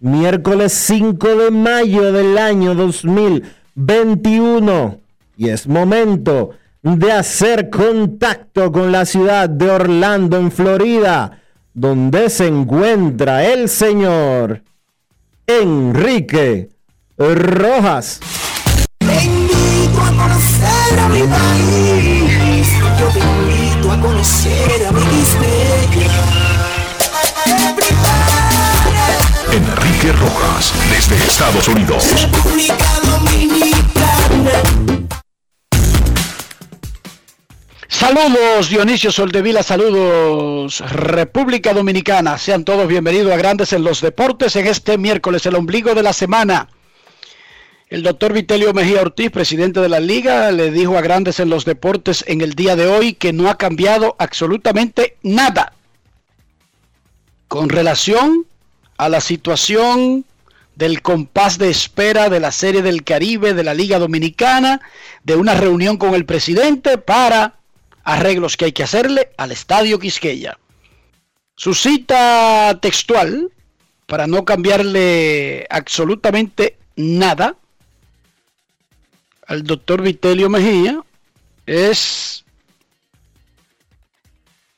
miércoles 5 de mayo del año 2021 y es momento de hacer contacto con la ciudad de Orlando en Florida, donde se encuentra el señor Enrique Rojas. A conocer a mi país. Yo te invito a conocer a mi Rojas, desde Estados Unidos. Saludos Dionisio Soldevila, saludos República Dominicana. Sean todos bienvenidos a Grandes en los Deportes en este miércoles, el ombligo de la semana. El doctor Vitelio Mejía Ortiz, presidente de la liga, le dijo a Grandes en los Deportes en el día de hoy que no ha cambiado absolutamente nada con relación a la situación del compás de espera de la Serie del Caribe de la Liga Dominicana, de una reunión con el presidente para arreglos que hay que hacerle al Estadio Quisqueya. Su cita textual, para no cambiarle absolutamente nada al doctor Vitelio Mejía, es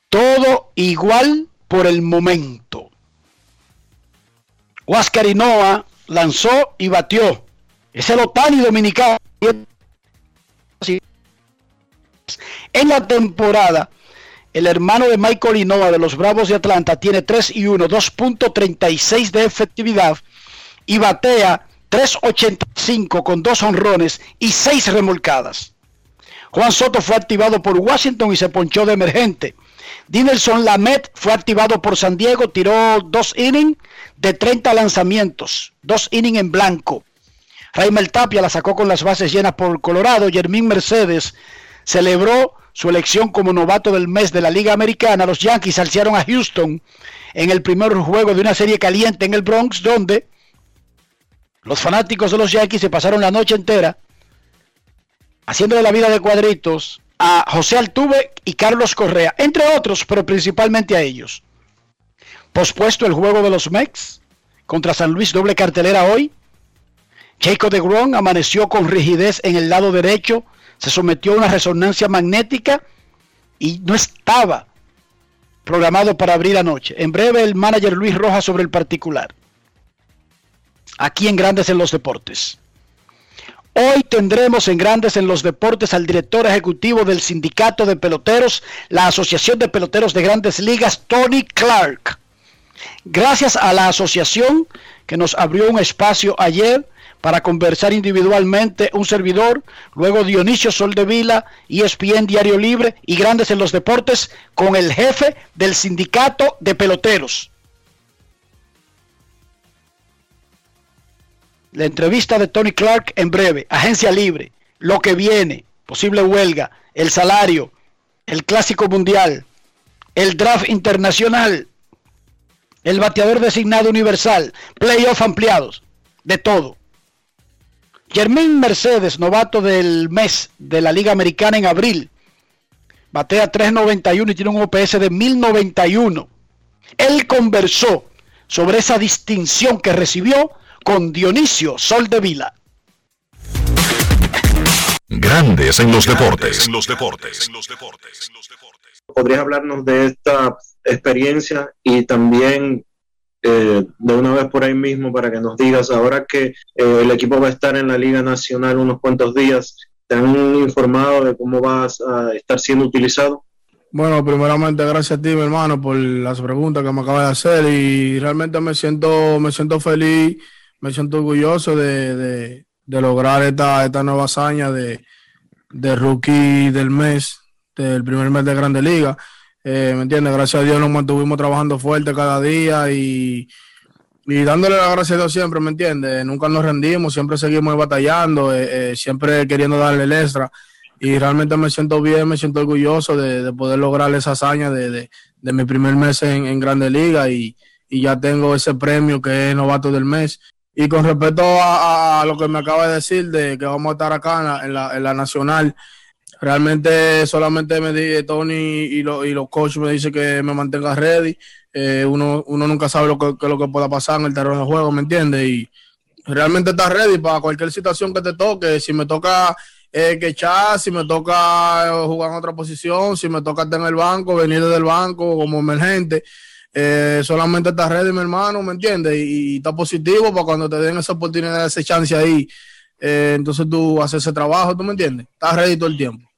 todo igual por el momento. Huáscar Hinoa lanzó y batió. Es el Otani dominicano. En la temporada, el hermano de Michael Hinoa de los Bravos de Atlanta tiene 3 y 1, 2.36 de efectividad y batea 3.85 con dos honrones y 6 remolcadas. Juan Soto fue activado por Washington y se ponchó de emergente. Dinelson Lamet fue activado por San Diego, tiró dos innings de 30 lanzamientos, dos innings en blanco. Raimel Tapia la sacó con las bases llenas por Colorado. Jermín Mercedes celebró su elección como novato del mes de la Liga Americana. Los Yankees alciaron a Houston en el primer juego de una serie caliente en el Bronx, donde los fanáticos de los Yankees se pasaron la noche entera haciéndole la vida de cuadritos a José Altuve y Carlos Correa, entre otros, pero principalmente a ellos. Pospuesto el juego de los Mex contra San Luis, doble cartelera hoy. Jacob de Gron amaneció con rigidez en el lado derecho, se sometió a una resonancia magnética y no estaba programado para abrir anoche. En breve el manager Luis Rojas sobre el particular. Aquí en Grandes en los Deportes. Hoy tendremos en Grandes en los Deportes al director ejecutivo del Sindicato de Peloteros, la Asociación de Peloteros de Grandes Ligas, Tony Clark. Gracias a la asociación que nos abrió un espacio ayer para conversar individualmente un servidor, luego Dionisio Soldevila, ESPN Diario Libre y Grandes en los Deportes con el jefe del sindicato de peloteros. La entrevista de Tony Clark en breve, agencia libre, lo que viene, posible huelga, el salario, el clásico mundial, el draft internacional, el bateador designado universal, playoff ampliados, de todo. Germín Mercedes, novato del mes de la Liga Americana en abril, batea 391 y tiene un OPS de 1091. Él conversó sobre esa distinción que recibió con Dionisio Sol de Vila. Grandes en los deportes. En los deportes. ¿Podrías hablarnos de esta experiencia y también eh, de una vez por ahí mismo para que nos digas, ahora que eh, el equipo va a estar en la Liga Nacional unos cuantos días, ¿te han informado de cómo vas a estar siendo utilizado? Bueno, primeramente gracias a ti, mi hermano, por las preguntas que me acabas de hacer y realmente me siento, me siento feliz, me siento orgulloso de, lograr esta, esta nueva hazaña de, de rookie del mes, del primer mes de Grande Liga. Eh, ¿Me entiendes? Gracias a Dios nos mantuvimos trabajando fuerte cada día y, y dándole las gracias a Dios siempre, ¿me entiendes? Nunca nos rendimos, siempre seguimos batallando, eh, eh, siempre queriendo darle el extra. Y realmente me siento bien, me siento orgulloso de, poder lograr esa hazaña de, mi primer mes en, en Grande Liga y, ya tengo ese premio que es novato del mes. Y con respecto a, lo que me acaba de decir, de que vamos a estar acá en la, en la Nacional, Realmente solamente me dice Tony y, y los coaches me dicen que me mantenga ready. Eh, uno, uno nunca sabe lo que, lo que pueda pasar en el terreno de juego, ¿me entiendes? Y realmente está ready para cualquier situación que te toque. Si me toca eh, que echar, si me toca eh, jugar en otra posición, si me toca estar en el banco, venir desde el banco como emergente. Eh, solamente está ready, mi hermano, ¿me entiendes? Y, está positivo para cuando te den esa oportunidad, esa chance ahí. entonces tú haces ese trabajo, ¿tú me entiendes? Estás ready todo el tiempo.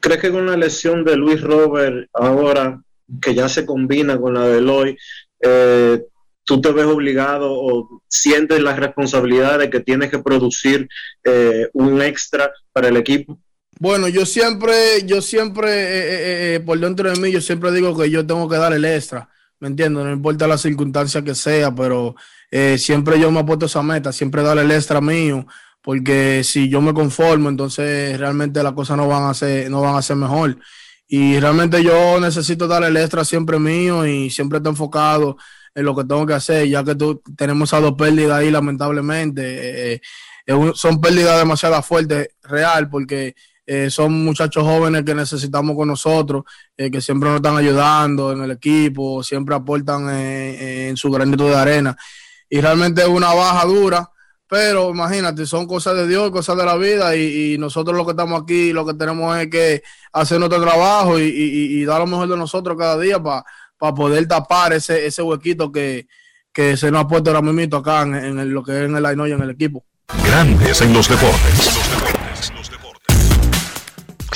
¿Crees que con la lesión de Luis Robert ahora, que ya se combina con la de Eloy, eh, tú te ves obligado o sientes la responsabilidad de que tienes que producir eh, un extra para el equipo? Bueno, yo siempre, yo siempre, eh, por dentro de mí, yo siempre digo que yo tengo que dar el extra, ¿me entiendes? No importa la circunstancia que sea, pero siempre yo me apuesto esa meta, siempre dar el extra mío, porque si yo me conformo, entonces realmente las cosas no van a ser, no van a ser mejor. Y realmente yo necesito dar el extra siempre mío y siempre estoy enfocado en lo que tengo que hacer, ya que tú, tenemos esas dos pérdidas ahí, lamentablemente. Eh, eh, son pérdidas demasiado fuertes, real, porque eh, son muchachos jóvenes que necesitamos con nosotros, que siempre nos están ayudando en el equipo, siempre aportan en su granito de arena. Y realmente es una baja dura pero imagínate, son cosas de Dios, cosas de la vida y, nosotros lo que estamos aquí, lo que tenemos es que hacer nuestro trabajo y, dar lo mejor de nosotros cada día para poder tapar ese, ese huequito que, se nos ha puesto ahora mismo acá en, lo que es en el Ainoy, en el equipo. Grandes en los deportes.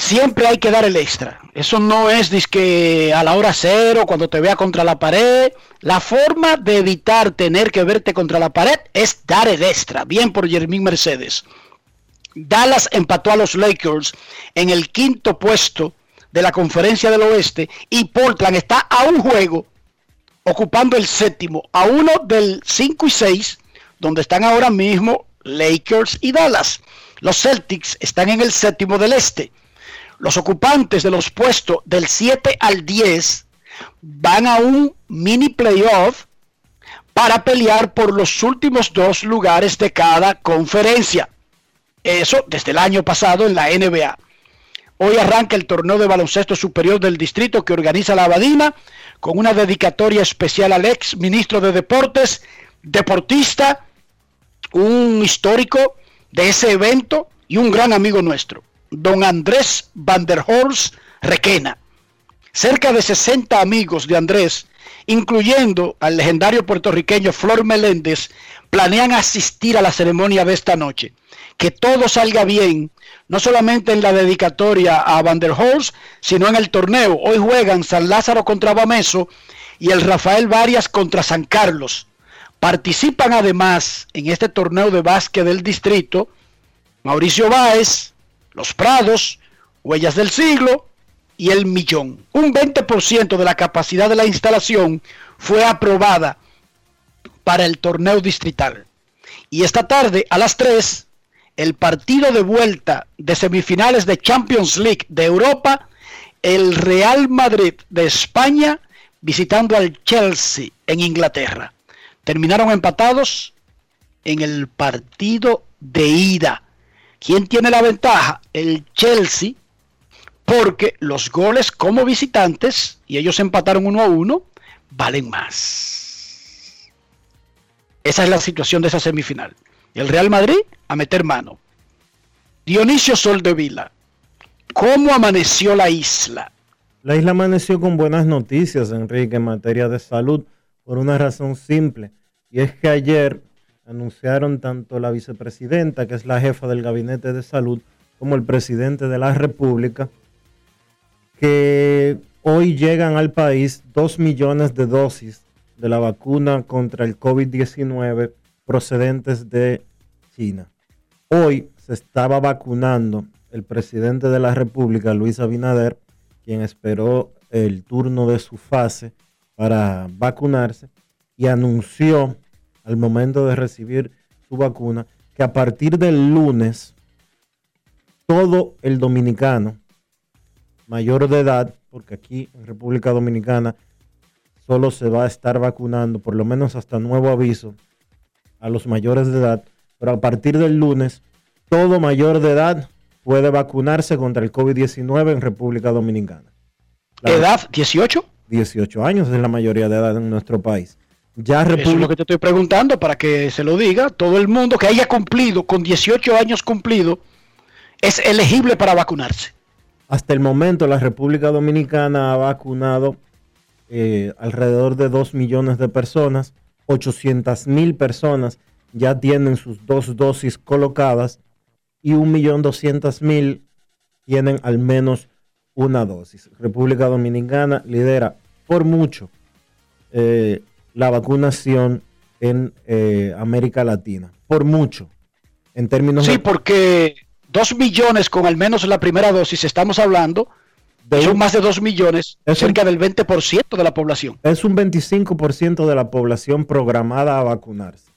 Siempre hay que dar el extra. Eso no es que a la hora cero, cuando te vea contra la pared. La forma de evitar tener que verte contra la pared es dar el extra. Bien por Jermín Mercedes. Dallas empató a los Lakers en el quinto puesto de la conferencia del oeste y Portland está a un juego ocupando el séptimo, a uno del 5 y 6, donde están ahora mismo Lakers y Dallas. Los Celtics están en el séptimo del este los ocupantes de los puestos del 7 al 10 van a un mini playoff para pelear por los últimos dos lugares de cada conferencia. Eso desde el año pasado en la NBA. Hoy arranca el torneo de baloncesto superior del distrito que organiza la Abadina con una dedicatoria especial al ex ministro de Deportes, deportista, un histórico de ese evento y un gran amigo nuestro don Andrés Van der Horst Requena. Cerca de 60 amigos de Andrés, incluyendo al legendario puertorriqueño Flor Meléndez, planean asistir a la ceremonia de esta noche. Que todo salga bien, no solamente en la dedicatoria a Van der Horst, sino en el torneo. Hoy juegan San Lázaro contra Bameso y el Rafael Varias contra San Carlos. Participan además en este torneo de básquet del distrito Mauricio Báez, Los Prados, Huellas del Siglo y El Millón. Un 20% de la capacidad de la instalación fue aprobada para el torneo distrital. Y esta tarde a las 3, el partido de vuelta de semifinales de Champions League de Europa, el Real Madrid de España visitando al Chelsea en Inglaterra. Terminaron empatados en el partido de ida. ¿Quién tiene la ventaja? El Chelsea, porque los goles como visitantes, y ellos empataron uno a uno, valen más. Esa es la situación de esa semifinal. El Real Madrid a meter mano. Dionisio Soldevila, ¿cómo amaneció la isla? La isla amaneció con buenas noticias, Enrique, en materia de salud, por una razón simple, y es que ayer anunciaron tanto la vicepresidenta, que es la jefa del gabinete de salud, como el presidente de la República, que hoy llegan al país dos millones de dosis de la vacuna contra el COVID-19 procedentes de China. Hoy se estaba vacunando el presidente de la República, Luis Abinader, quien esperó el turno de su fase para vacunarse y anunció al momento de recibir su vacuna que a partir del lunes todo el dominicano mayor de edad, porque aquí en República Dominicana solo se va a estar vacunando, por lo menos hasta nuevo aviso, a los mayores de edad. Pero a partir del lunes, todo mayor de edad puede vacunarse contra el COVID-19 en República Dominicana. ¿Edad 18? 18 años es la mayoría de edad en nuestro país. Ya Eso es lo que te estoy preguntando para que se lo diga. Todo el mundo que haya cumplido con 18 años cumplido es elegible para vacunarse. Hasta el momento la República Dominicana ha vacunado eh, alrededor de 2 millones de personas, 800 mil personas ya tienen sus dos dosis colocadas y 1.200.000 tienen al menos una dosis. República Dominicana lidera por mucho eh, la vacunación en eh, América Latina, por mucho. En términos sí, porque 2 millones con al menos la primera dosis, estamos hablando son más de 2 millones, es cerca del 20% de la población. Es un 25% de la población programada a vacunarse.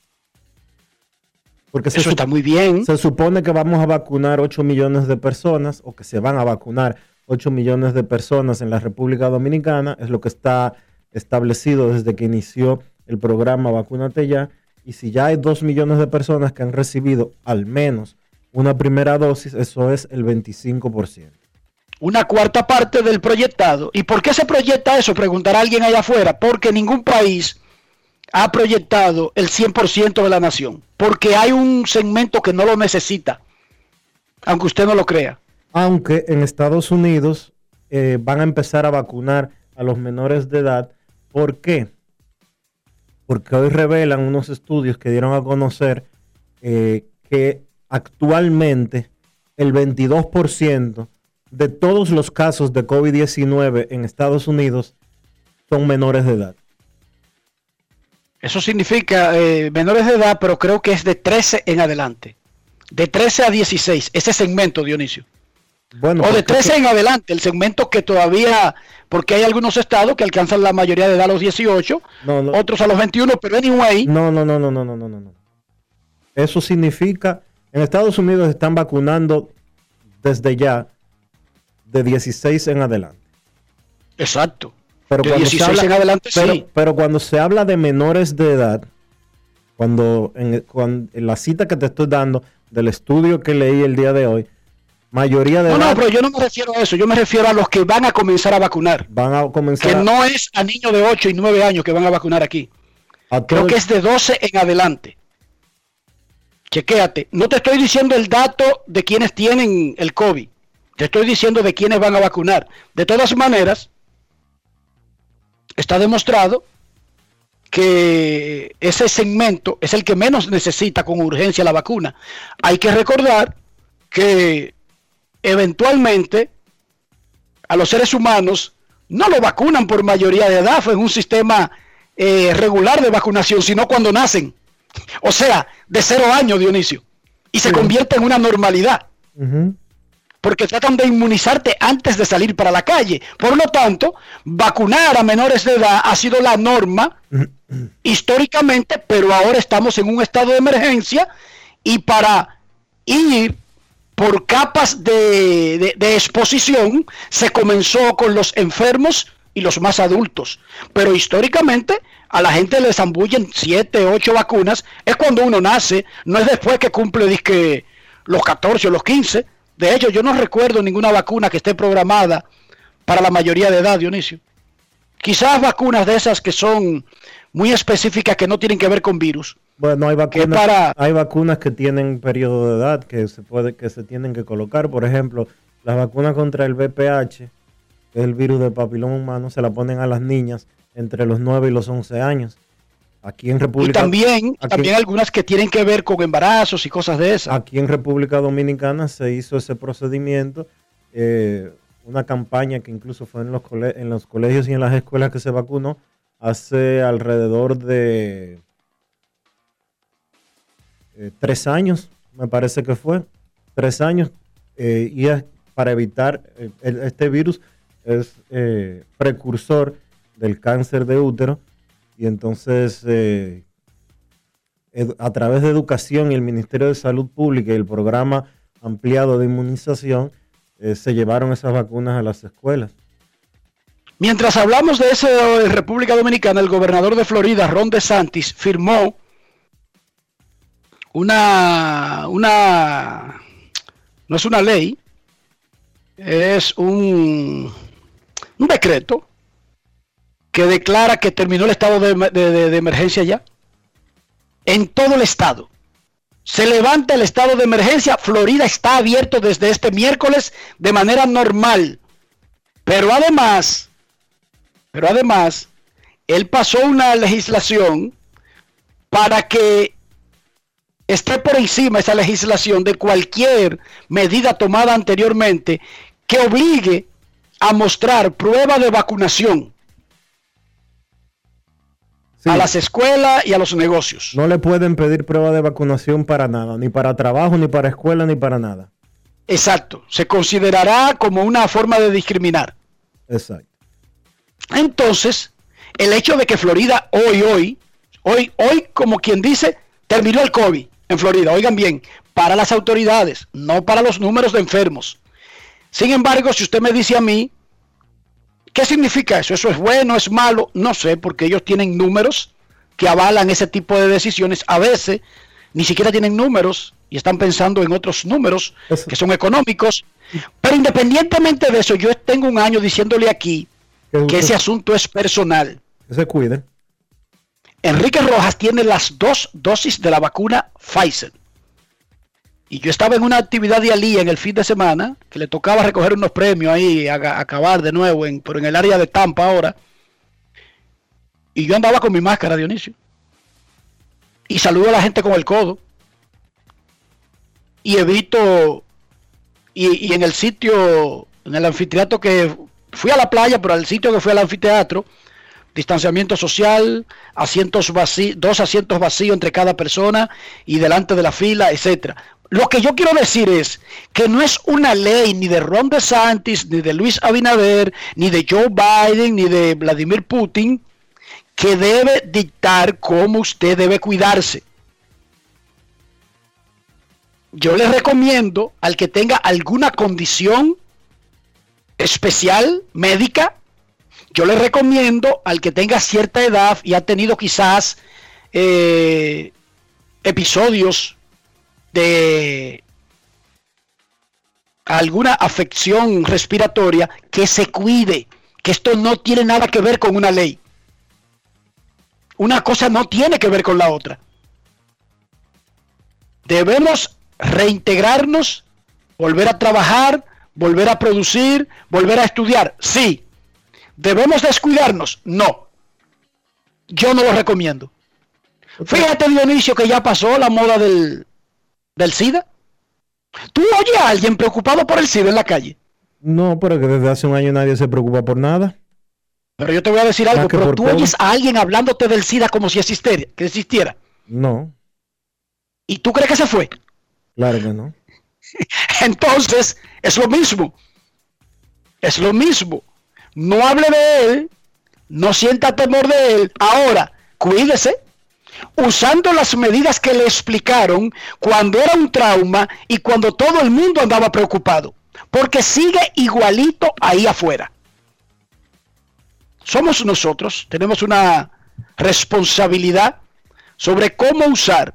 Porque Eso está muy bien. Se supone que vamos a vacunar 8 millones de personas o que se van a vacunar 8 millones de personas en la República Dominicana. Es lo que está establecido desde que inició el programa Vacúnate Ya. Y si ya hay 2 millones de personas que han recibido al menos una primera dosis, eso es el 25% una cuarta parte del proyectado. ¿Y por qué se proyecta eso? Preguntará alguien allá afuera. Porque ningún país ha proyectado el 100% de la nación. Porque hay un segmento que no lo necesita. Aunque usted no lo crea. Aunque en Estados Unidos eh, van a empezar a vacunar a los menores de edad. ¿Por qué? Porque hoy revelan unos estudios que dieron a conocer eh, que actualmente el 22% de todos los casos de COVID-19 en Estados Unidos son menores de edad. Eso significa eh, menores de edad, pero creo que es de 13 en adelante. De 13 a 16, ese segmento, Dionisio. Bueno, o de 13 en adelante, el segmento que todavía, porque hay algunos estados que alcanzan la mayoría de edad a los 18, otros a los 21, pero anyway. No, no, no, no, no, no, no, no. Eso significa, en Estados Unidos están vacunando desde ya de 16 en adelante. Exacto. Pero de 16 en adelante sí. Pero cuando se habla de menores de edad, cuando en, la cita que te estoy dando del estudio que leí el día de hoy, mayoría de no, edad, No, pero yo no me refiero a eso, yo me refiero a los que van a comenzar a vacunar. Van a comenzar. Que no es a niños de 8 y 9 años que van a vacunar aquí. Creo que es de 12 en adelante. Chequéate. No te estoy diciendo el dato de quienes tienen el COVID. Te estoy diciendo de quiénes van a vacunar. De todas maneras, está demostrado que ese segmento es el que menos necesita con urgencia la vacuna. Hay que recordar que eventualmente a los seres humanos no lo vacunan por mayoría de edad, fue en un sistema eh, regular de vacunación, sino cuando nacen. O sea, de cero años, Dionisio. Y se convierte en una normalidad. Porque tratan de inmunizarte antes de salir para la calle. Por lo tanto, vacunar a menores de edad ha sido la norma históricamente, pero ahora estamos en un estado de emergencia y para ir por capas de, exposición se comenzó con los enfermos y los más adultos. Pero históricamente a la gente le zambullen 7, 8 vacunas, es cuando uno nace, no es después que cumple disque, los 14 o los 15. De hecho, yo no recuerdo ninguna vacuna que esté programada para la mayoría de edad, Dionisio. Quizás vacunas de esas que son muy específicas que no tienen que ver con virus. Bueno, hay vacunas, hay vacunas que tienen periodo de edad que se puede que se tienen que colocar. Por ejemplo, las vacunas contra el VPH, que es el virus del papiloma humano, se la ponen a las niñas entre los 9 y los 11 años. Aquí en República Y también, también algunas que tienen que ver con embarazos y cosas de esas. Aquí en República Dominicana se hizo ese procedimiento, eh, una campaña que incluso fue en los, en los colegios y en las escuelas que se vacunó hace alrededor de eh, tres años, me parece que fue, tres años, eh, y es para evitar, este virus es precursor del cáncer de útero y entonces eh, a través de educación y el Ministerio de Salud Pública y el programa ampliado de inmunización eh, se llevaron esas vacunas a las escuelas. Mientras hablamos de eso República Dominicana, el gobernador de Florida, Ron DeSantis, firmó una, una, no es una ley, es un, un decreto que declara que terminó el estado de, emergencia ya. En todo el estado. Se levanta el estado de emergencia. Florida está abierto desde este miércoles de manera normal. Pero además, pero además, él pasó una legislación para que esté por encima esa legislación de cualquier medida tomada anteriormente que obligue a mostrar prueba de vacunación a las escuelas y a los negocios. No le pueden pedir prueba de vacunación para nada, ni para trabajo, ni para escuela, ni para nada. Exacto, se considerará como una forma de discriminar. Exacto. Entonces, el hecho de que Florida hoy, hoy, hoy, hoy, como quien dice, terminó el COVID en Florida, oigan bien, para las autoridades, no para los números de enfermos. Sin embargo, si usted me dice a mí ¿Qué significa eso? ¿Eso es bueno, es malo? No sé, porque ellos tienen números que avalan ese tipo de decisiones. A veces ni siquiera tienen números y están pensando en otros números que son económicos. Pero independientemente de eso, yo tengo un año diciéndole aquí que ese asunto es personal. Que se cuide. Enrique Rojas tiene las dos dosis de la vacuna Pfizer. Y yo estaba en una actividad de Alí en el fin de semana, que le tocaba recoger unos premios ahí, a, acabar de nuevo, en, pero en el área de Tampa ahora. Y yo andaba con mi máscara, Dionisio. Y saludo a la gente con el codo. Y evito, y, y en el sitio, en el anfiteatro que fui a la playa, pero al sitio que fui al anfiteatro, distanciamiento social, asientos vacíos, dos asientos vacíos entre cada persona y delante de la fila, etcétera. Lo que yo quiero decir es que no es una ley ni de Ron DeSantis, ni de Luis Abinader, ni de Joe Biden, ni de Vladimir Putin, que debe dictar cómo usted debe cuidarse. Yo le recomiendo al que tenga alguna condición especial médica, yo le recomiendo al que tenga cierta edad y ha tenido quizás eh, episodios de alguna afección respiratoria, que se cuide, que esto no tiene nada que ver con una ley. Una cosa no tiene que ver con la otra. Debemos reintegrarnos, volver a trabajar, volver a producir, volver a estudiar. Sí. ¿Debemos descuidarnos? No. Yo no lo recomiendo. Fíjate, Dionisio, que ya pasó la moda del, del SIDA? ¿Tú oyes a alguien preocupado por el SIDA en la calle? No, pero que desde hace un año nadie se preocupa por nada. Pero yo te voy a decir algo, pero tú COVID. oyes a alguien hablándote del SIDA como si existiera, que existiera. No, ¿Y tú crees que se fue? claro que no. Entonces, es lo mismo. Es lo mismo. No hable de él, no sienta temor de él. Ahora, cuídese. Usando las medidas que le explicaron cuando era un trauma y cuando todo el mundo andaba preocupado. Porque sigue igualito ahí afuera. Somos nosotros, tenemos una responsabilidad sobre cómo usar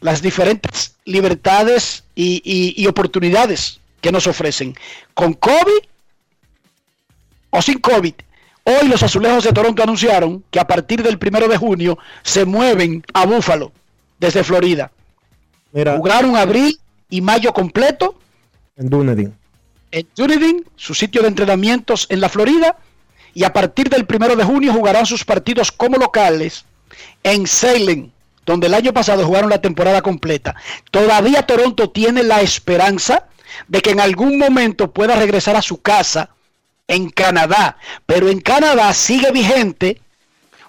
las diferentes libertades y, y- oportunidades que nos ofrecen. Con COVID o sin COVID. Hoy los azulejos de Toronto anunciaron que a partir del primero de junio se mueven a Búfalo desde Florida. Mira, Jugaron abril y mayo completo en Dunedin. en Dunedin, su sitio de entrenamientos en la Florida, y a partir del primero de junio jugarán sus partidos como locales en Salem, donde el año pasado jugaron la temporada completa. Todavía Toronto tiene la esperanza de que en algún momento pueda regresar a su casa en Canadá, pero en Canadá sigue vigente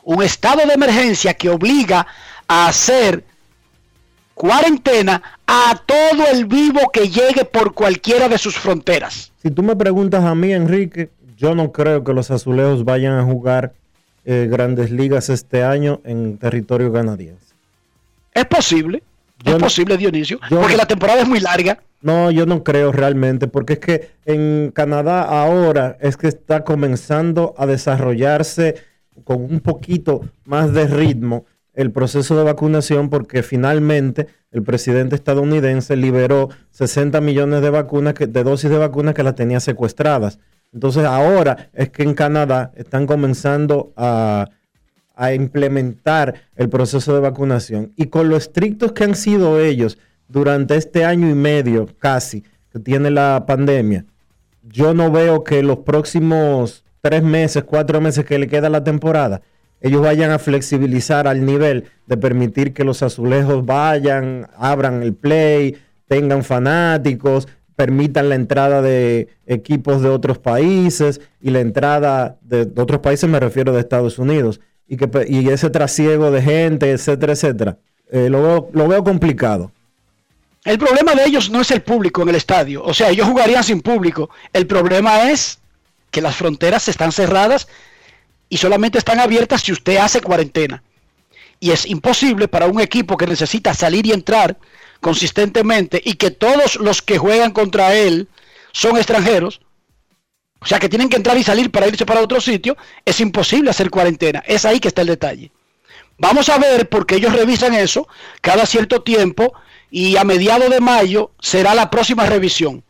un estado de emergencia que obliga a hacer cuarentena a todo el vivo que llegue por cualquiera de sus fronteras. Si tú me preguntas a mí, Enrique, yo no creo que los azulejos vayan a jugar eh, grandes ligas este año en territorio canadiense. Es posible, Yo es no- posible, Dionisio, yo porque la temporada es muy larga. No, yo no creo realmente, porque es que en Canadá ahora es que está comenzando a desarrollarse con un poquito más de ritmo el proceso de vacunación, porque finalmente el presidente estadounidense liberó 60 millones de vacunas, que, de dosis de vacunas que las tenía secuestradas. Entonces ahora es que en Canadá están comenzando a, a implementar el proceso de vacunación. Y con lo estrictos que han sido ellos durante este año y medio casi que tiene la pandemia, yo no veo que los próximos tres meses, cuatro meses que le queda la temporada, ellos vayan a flexibilizar al nivel de permitir que los azulejos vayan, abran el play, tengan fanáticos, permitan la entrada de equipos de otros países y la entrada de, otros países, me refiero de Estados Unidos, y, que, y ese trasiego de gente, etcétera, etcétera. Eh, lo, veo, lo veo complicado. El problema de ellos no es el público en el estadio, o sea, ellos jugarían sin público. El problema es que las fronteras están cerradas y solamente están abiertas si usted hace cuarentena. Y es imposible para un equipo que necesita salir y entrar consistentemente y que todos los que juegan contra él son extranjeros, o sea que tienen que entrar y salir para irse para otro sitio, es imposible hacer cuarentena. Es ahí que está el detalle. Vamos a ver porque ellos revisan eso cada cierto tiempo y a mediados de mayo será la próxima revisión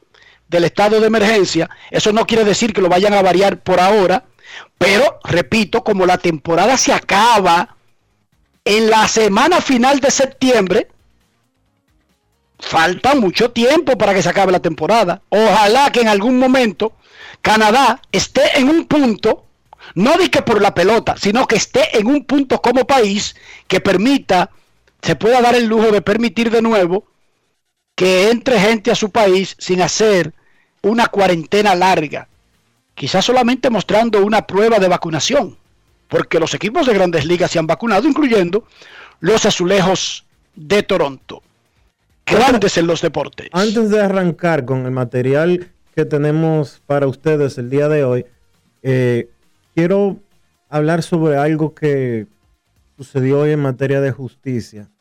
del estado de emergencia. Eso no quiere decir que lo vayan a variar por ahora, pero repito, como la temporada se acaba en la semana final de septiembre, falta mucho tiempo para que se acabe la temporada. Ojalá que en algún momento Canadá esté en un punto, no de que por la pelota, sino que esté en un punto como país que permita, se pueda dar el lujo de permitir de nuevo que entre gente a su país sin hacer una cuarentena larga. Quizás solamente mostrando una prueba de vacunación, porque los equipos de grandes ligas se han vacunado, incluyendo los azulejos de Toronto. Grandes en los deportes. Antes de arrancar con el material que tenemos para ustedes el día de hoy, eh, quiero hablar sobre algo que sucedió hoy en materia de justicia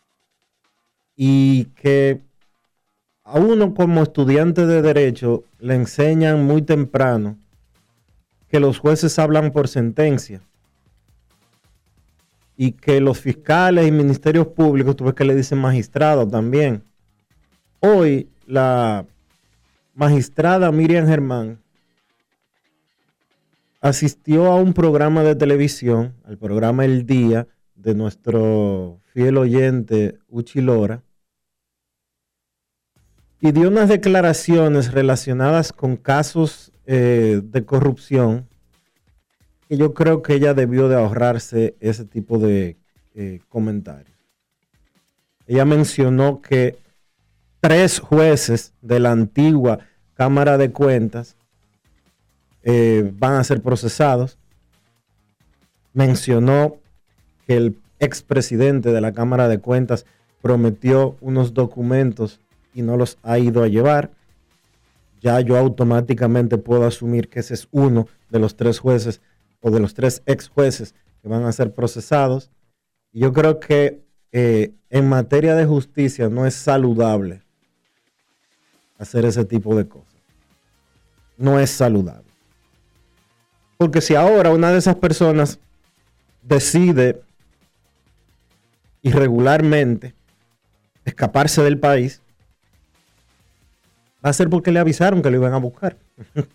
y que a uno como estudiante de derecho le enseñan muy temprano que los jueces hablan por sentencia y que los fiscales y ministerios públicos, tú ves que le dicen magistrado también. Hoy la magistrada Miriam Germán asistió a un programa de televisión, al programa El Día de nuestro fiel oyente Uchi Lora, y dio unas declaraciones relacionadas con casos eh, de corrupción que yo creo que ella debió de ahorrarse ese tipo de eh, comentarios. Ella mencionó que tres jueces de la antigua Cámara de Cuentas eh, van a ser procesados mencionó que el expresidente de la Cámara de Cuentas prometió unos documentos y no los ha ido a llevar. Ya yo automáticamente puedo asumir que ese es uno de los tres jueces o de los tres ex jueces que van a ser procesados. Y yo creo que eh, en materia de justicia no es saludable hacer ese tipo de cosas. No es saludable. Porque si ahora una de esas personas decide irregularmente escaparse del país, va a ser porque le avisaron que lo iban a buscar.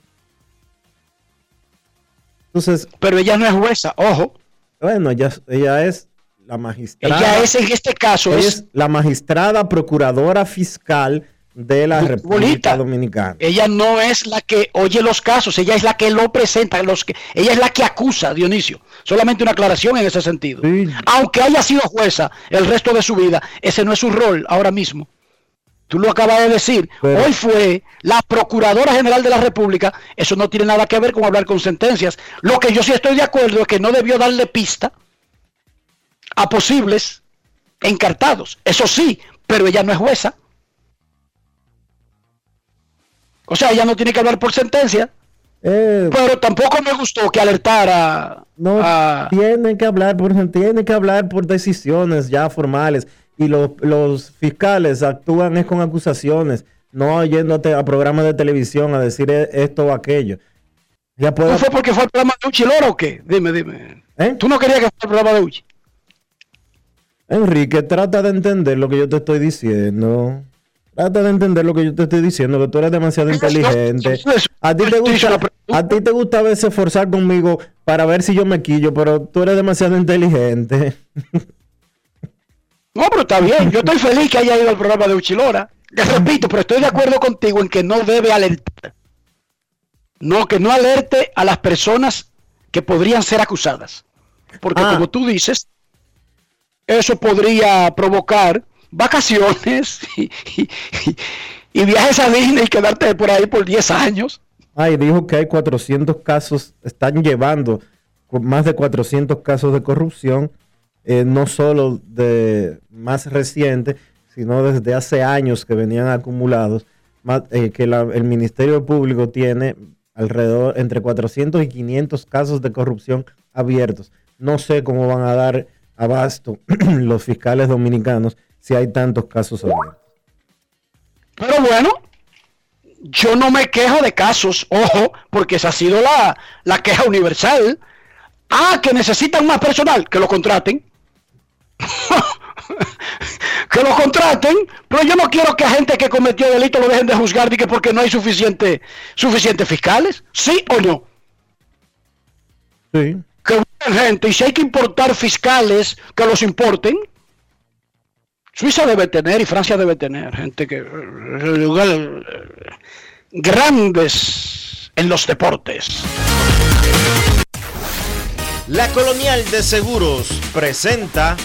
Entonces. Pero ella no es jueza, ojo. Bueno, ella, ella es la magistrada. Ella es en este caso. Es, la magistrada procuradora fiscal de la República Dominicana. Ella no es la que oye los casos, ella es la que lo presenta, los que, ella es la que acusa, Dionisio. Solamente una aclaración en ese sentido. Aunque haya sido jueza el resto de su vida, ese no es su rol ahora mismo. Tú lo acabas de decir. Hoy fue la Procuradora General de la República. Eso no tiene nada que ver con hablar con sentencias. Lo que yo sí estoy de acuerdo es que no debió darle pista a posibles encartados. Eso sí, pero ella no es jueza. O sea, ella no tiene que hablar por sentencia. Eh, pero tampoco me gustó que alertara. No, tiene que hablar por tiene que hablar por decisiones ya formales. Y los, fiscales actúan es con acusaciones, no yéndote a programas de televisión a decir e, esto o aquello. Ya puede... ¿No fue porque fue el programa de Uchi Loro o qué? Dime, dime. ¿Eh? ¿Tú no querías que fuera el programa de Uchi? Enrique, trata de entender lo que yo te estoy diciendo. Trata de entender lo que yo te estoy diciendo, que tú eres demasiado inteligente. A ti te gusta, a ti te gusta a veces forzar conmigo para ver si yo me quillo, pero tú eres demasiado inteligente. No, pero está bien. Yo estoy feliz que haya ido al programa de Uchilora. Te repito, pero estoy de acuerdo contigo en que no debe alertar. No, que no alerte a las personas que podrían ser acusadas. Porque ah. como tú dices, eso podría provocar vacaciones y, viajes a Disney y quedarte por ahí por 10 años. Ay, dijo que hay 400 casos, están llevando más de 400 casos de corrupción, eh, no solo de más reciente, sino desde hace años que venían acumulados, eh, que el Ministerio Público tiene alrededor entre 400 y 500 casos de corrupción abiertos. No sé cómo van a dar abasto los fiscales dominicanos si hay tantos casos abiertos. Pero bueno, yo no me quejo de casos, ojo, porque esa ha sido la, la queja universal. Ah, que necesitan más personal, que lo contraten. que lo contraten, pero yo no quiero que a gente que cometió delito lo dejen de juzgar que porque no hay suficiente, suficientes fiscales, ¿sí o no? Sí. Que gente, y si hay que importar fiscales, que los importen. Suiza debe tener y Francia debe tener gente que grandes en los deportes. La Colonial de Seguros presenta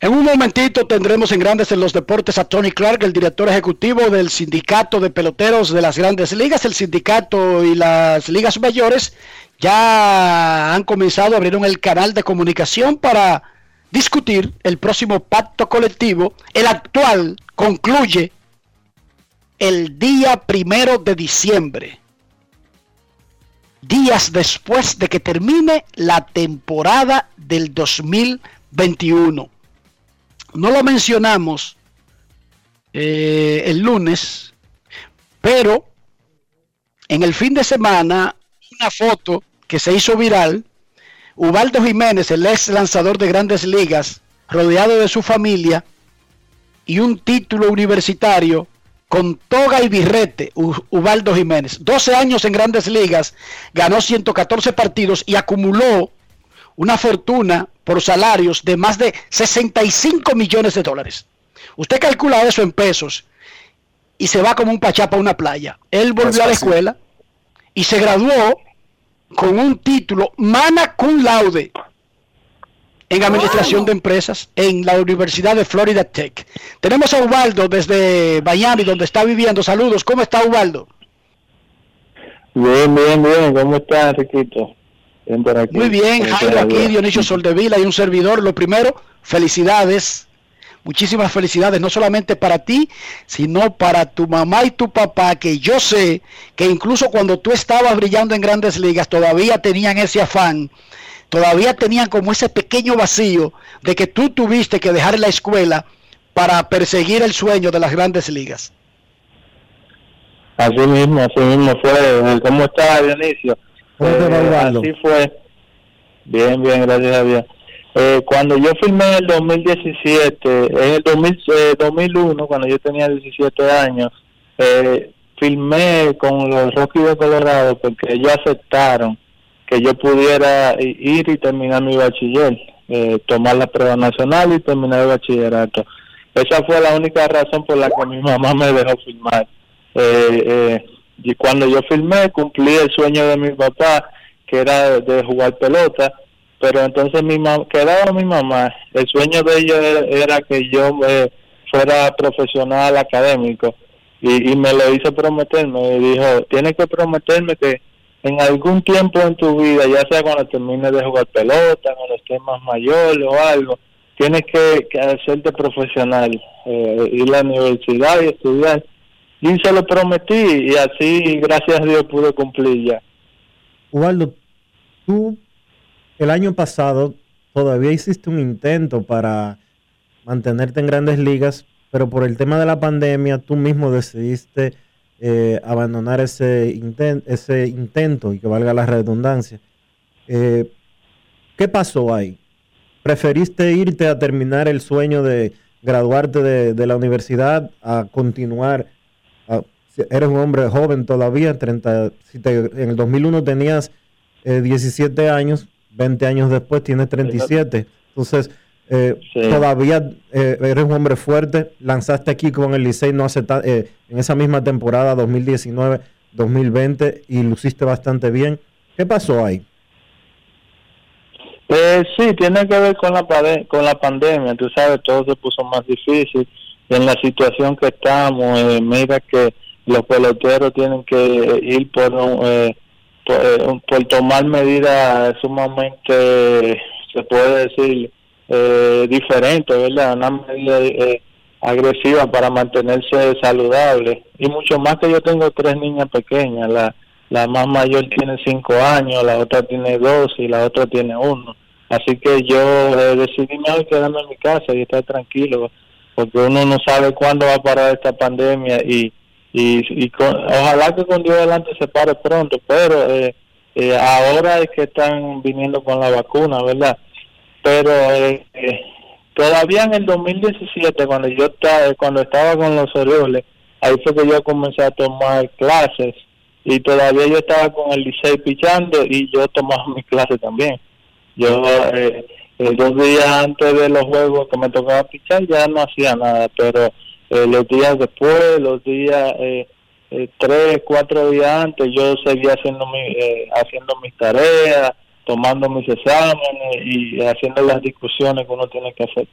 En un momentito tendremos en Grandes en los Deportes a Tony Clark, el director ejecutivo del sindicato de peloteros de las grandes ligas. El sindicato y las ligas mayores ya han comenzado, abrieron el canal de comunicación para discutir el próximo pacto colectivo. El actual concluye el día primero de diciembre, días después de que termine la temporada del 2021 no lo mencionamos eh, el lunes, pero en el fin de semana, una foto que se hizo viral, Ubaldo Jiménez, el ex lanzador de grandes ligas, rodeado de su familia y un título universitario con toga y birrete, Ubaldo Jiménez. 12 años en grandes ligas, ganó 114 partidos y acumuló una fortuna por salarios de más de 65 millones de dólares. Usted calcula eso en pesos y se va como un pachapa a una playa. Él volvió a la escuela y se graduó con un título mana cum laude en administración de empresas en la Universidad de Florida Tech. Tenemos a Ubaldo desde Miami, donde está viviendo. Saludos, ¿cómo está Ubaldo? Bien, bien, bien. ¿Cómo? Bien por aquí. Muy bien, Jairo, aquí. Dionisio Soldevila y un servidor. Lo primero, felicidades. Muchísimas felicidades, no solamente para ti, sino para tu mamá y tu papá, que yo sé que incluso cuando tú estabas brillando en grandes ligas, todavía tenían ese afán, todavía tenían como ese pequeño vacío de que tú tuviste que dejar la escuela para perseguir el sueño de las grandes ligas. Así mismo, así mismo fue. ¿Cómo estás, Dionisio? ¿Cómo te va, Eh? Así fue. Bien, bien, gracias a Dios. Eh, cuando yo firmé en el 2017, en el 2000, eh, 2001, cuando yo tenía 17 años, eh, firmé con los Rockies de Colorado porque ellos aceptaron que yo pudiera ir y terminar mi bachiller, eh, tomar la prueba nacional y terminar el bachillerato. Esa fue la única razón por la que mi mamá me dejó firmar. Eh, eh, y cuando yo firmé cumplí el sueño de mi papá que era de jugar pelota pero entonces mi mamá quedaba mi mamá. El sueño de ellos era, que yo eh, fuera profesional académico y, me lo hizo prometer. Me dijo tienes que prometerme que en algún tiempo en tu vida ya sea cuando termines de jugar pelota cuando estés más mayor o algo tienes que, que hacerte profesional eh, ir a la universidad y estudiar y se lo prometí y así gracias a Dios pude cumplir ya. Ubaldo, tú el año pasado todavía hiciste un intento para mantenerte en grandes ligas, pero por el tema de la pandemia tú mismo decidiste eh, abandonar ese, inten- ese intento y que valga la redundancia. Eh, ¿Qué pasó ahí? ¿Preferiste irte a terminar el sueño de graduarte de, la universidad a continuar? a- si eres un hombre joven todavía, 30, si te- en el 2001 tenías eh, 17 años, 20 años después tienes 37. Entonces, eh, Sí. todavía eh, eres un hombre fuerte. Lanzaste aquí con el Licey no hace eh, en esa misma temporada 2019-2020 y luciste bastante bien. ¿Qué pasó ahí? Eh, sí, tiene que ver con la, pade- con la pandemia, tú sabes, todo se puso más difícil y en la situación que estamos, eh, mira que los peloteros tienen que ir por, un, eh, por, un- por tomar medidas sumamente, se puede decir, eh, diferentes, ¿verdad? Una medida eh, agresiva para mantenerse saludable y mucho más que yo tengo tres niñas pequeñas, la la más mayor tiene cinco años, la otra tiene dos y la otra tiene uno. Así que yo eh, decidí mejor quedarme en mi casa y estar tranquilo, porque uno no sabe cuándo va a parar esta pandemia y, y, y con- ojalá que con Dios adelante se pare pronto, pero eh, eh, ahora es que están viniendo con la vacuna, ¿verdad? Pero eh, eh, todavía en el 2017, cuando yo estaba, cuando estaba con los Orioles, ahí fue que yo comencé a tomar clases y todavía yo estaba con el Licey pichando y yo tomaba mi clase también. Yo eh, eh, dos días antes de los juegos que me tocaba pichar ya no hacía nada, pero eh, los días después, los días eh, eh, tres, cuatro días antes, yo seguía haciendo mi, eh, haciendo mis tareas, tomando mis exámenes y haciendo las discusiones que uno tiene que hacer.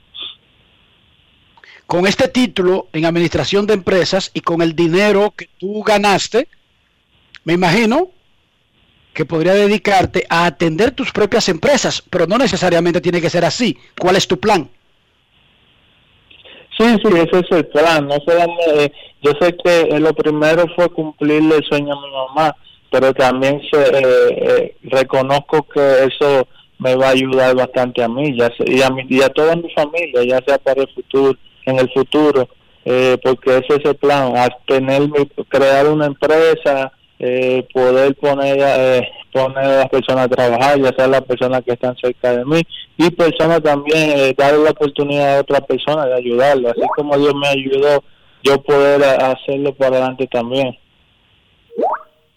Con este título en administración de empresas y con el dinero que tú ganaste, me imagino que podría dedicarte a atender tus propias empresas, pero no necesariamente tiene que ser así. ¿Cuál es tu plan? Sí, sí, ese es el plan. No solamente, eh, yo sé que eh, lo primero fue cumplirle el sueño a mi mamá, pero también se, eh, eh, reconozco que eso me va a ayudar bastante a mí ya y a mi, y a toda mi familia, ya sea para el futuro, en el futuro, eh, porque ese es el plan, a tener crear una empresa, eh, poder poner eh, poner a las personas a trabajar, ya sea las personas que están cerca de mí y personas también eh, darle la oportunidad a otras personas de ayudarlo, así como Dios me ayudó, yo poder a- hacerlo para adelante también.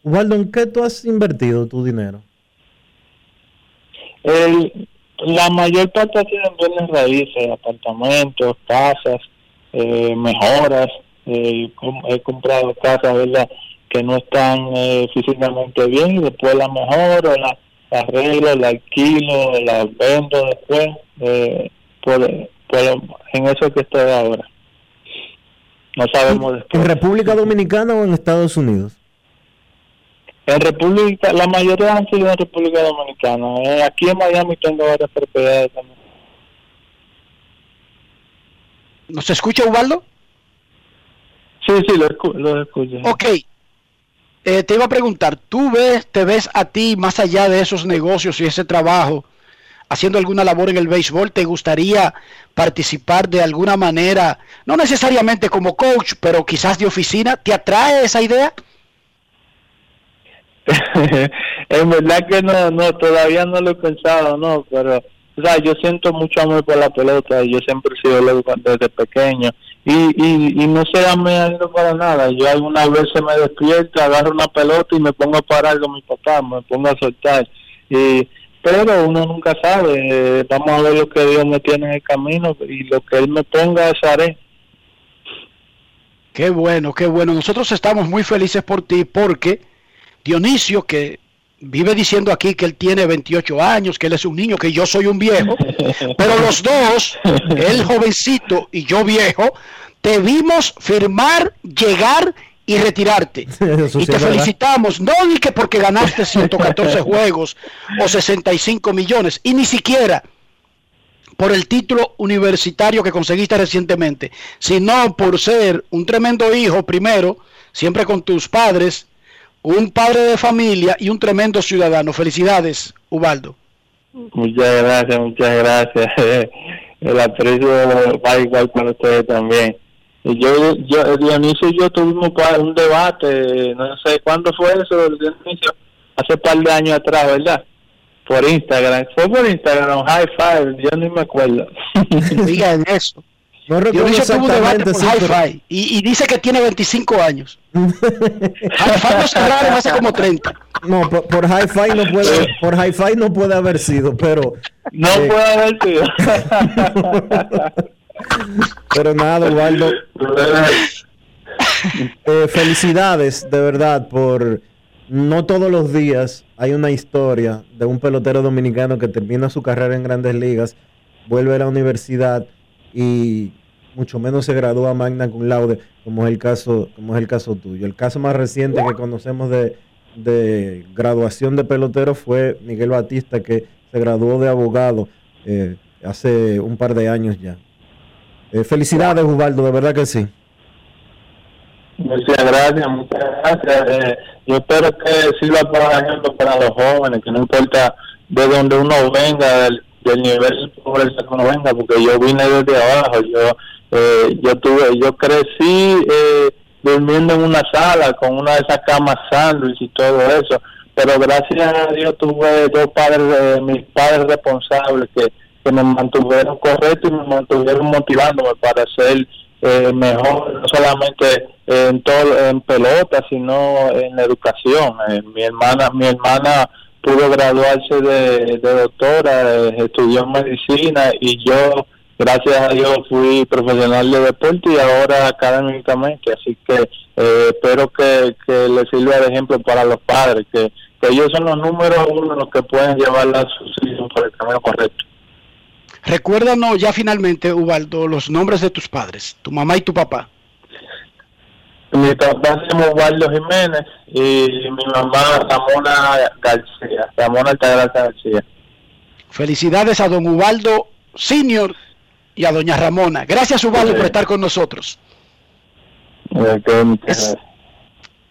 Ubaldo, ¿en qué tú has invertido tu dinero? El, la mayor parte ha sido en bienes raíces, apartamentos, casas, eh, mejoras. eh, he comprado casas, ¿verdad? Que no están eh, físicamente bien y después la mejoro, la, la arreglo, la alquilo, la vendo después. Eh, por, por- en eso que estoy ahora. No sabemos después. ¿En República Dominicana o en Estados Unidos? En República, la mayoría han sido en República Dominicana. Eh, aquí en Miami tengo varias propiedades también. ¿Nos escucha Ubaldo? Sí, sí, lo, escu lo escucho. Ok. Eh, te iba a preguntar, ¿tú ves, te ves a ti más allá de esos negocios y ese trabajo haciendo alguna labor en el béisbol? ¿Te gustaría participar de alguna manera, no necesariamente como coach, pero quizás de oficina? ¿Te atrae esa idea? en verdad que no, no, todavía no lo he pensado, no, pero, o sea, yo siento mucho amor por la pelota, yo siempre he sido loco desde pequeño, y, y, y no se me ha ido para nada, yo algunas veces me despierto, agarro una pelota y me pongo a parar con mi papá, me pongo a soltar, y, pero uno nunca sabe, eh, vamos a ver lo que Dios me tiene en el camino, y lo que Él me ponga, eso haré. Qué bueno, qué bueno. Nosotros estamos muy felices por ti porque Dionisio, que vive diciendo aquí que él tiene 28 años, que él es un niño, que yo soy un viejo, pero los dos, él jovencito y yo viejo, te vimos firmar, llegar y retirarte. Eso y sí te verdad. felicitamos, no ni que porque ganaste 114 juegos o 65 millones, y ni siquiera por el título universitario que conseguiste recientemente, sino por ser un tremendo hijo primero, siempre con tus padres, un padre de familia y un tremendo ciudadano. Felicidades, Ubaldo. Muchas gracias, muchas gracias. El aprecio va igual para ustedes también. Yo, yo, Dionisio y yo tuvimos un debate, no sé cuándo fue eso, Dionisio, hace un par de años atrás, ¿verdad? Por Instagram, fue por Instagram, High Five, yo ni me acuerdo. Digan eso. No recuerdo Dionisio tuvo un debate pero- Hi-Fi y, y dice que tiene 25 años. Hi-Fi lo cerraron hace como 30. No, por, por hi-fi no puede, por hi-fi no puede haber sido, pero No Eh. puede haber sido. pero nada, Ubaldo, eh, felicidades de verdad por no todos los días hay una historia de un pelotero dominicano que termina su carrera en Grandes Ligas, vuelve a la universidad y mucho menos se gradúa magna cum laude, como es el caso, como es el caso tuyo. El caso más reciente que conocemos de, de graduación de pelotero fue Miguel Batista, que se graduó de abogado eh, hace un par de años ya. Eh, felicidades, Ubaldo, de verdad que sí. Muchas gracias, muchas gracias. Eh, yo espero que sirva para ejemplo para los jóvenes, que no importa de donde uno venga, del, del nivel pobreza que uno venga, porque yo vine desde abajo, yo eh, yo tuve, yo crecí eh, durmiendo en una sala con una de esas camas sándwich y todo eso, pero gracias a Dios tuve dos padres, eh, mis padres responsables que, que me mantuvieron correcto y me mantuvieron motivándome para ser eh, mejor, no solamente en todo en pelota, sino en la educación. Eh, mi hermana, mi hermana pudo graduarse de, doctora, eh, estudió medicina y yo, gracias a Dios, fui profesional de deporte y ahora académicamente. Así que eh, espero que, que le sirva de ejemplo para los padres, que, que ellos son los números uno los que pueden llevar a sus hijos por el camino correcto. Recuérdanos ya finalmente, Ubaldo, los nombres de tus padres, tu mamá y tu papá. Mi papá se llama Waldo Jiménez y mi mamá Ramona García, Ramona Altagracia García. Felicidades a don Ubaldo Senior y a doña Ramona. Gracias, Ubaldo, por estar con nosotros. Es- gracias.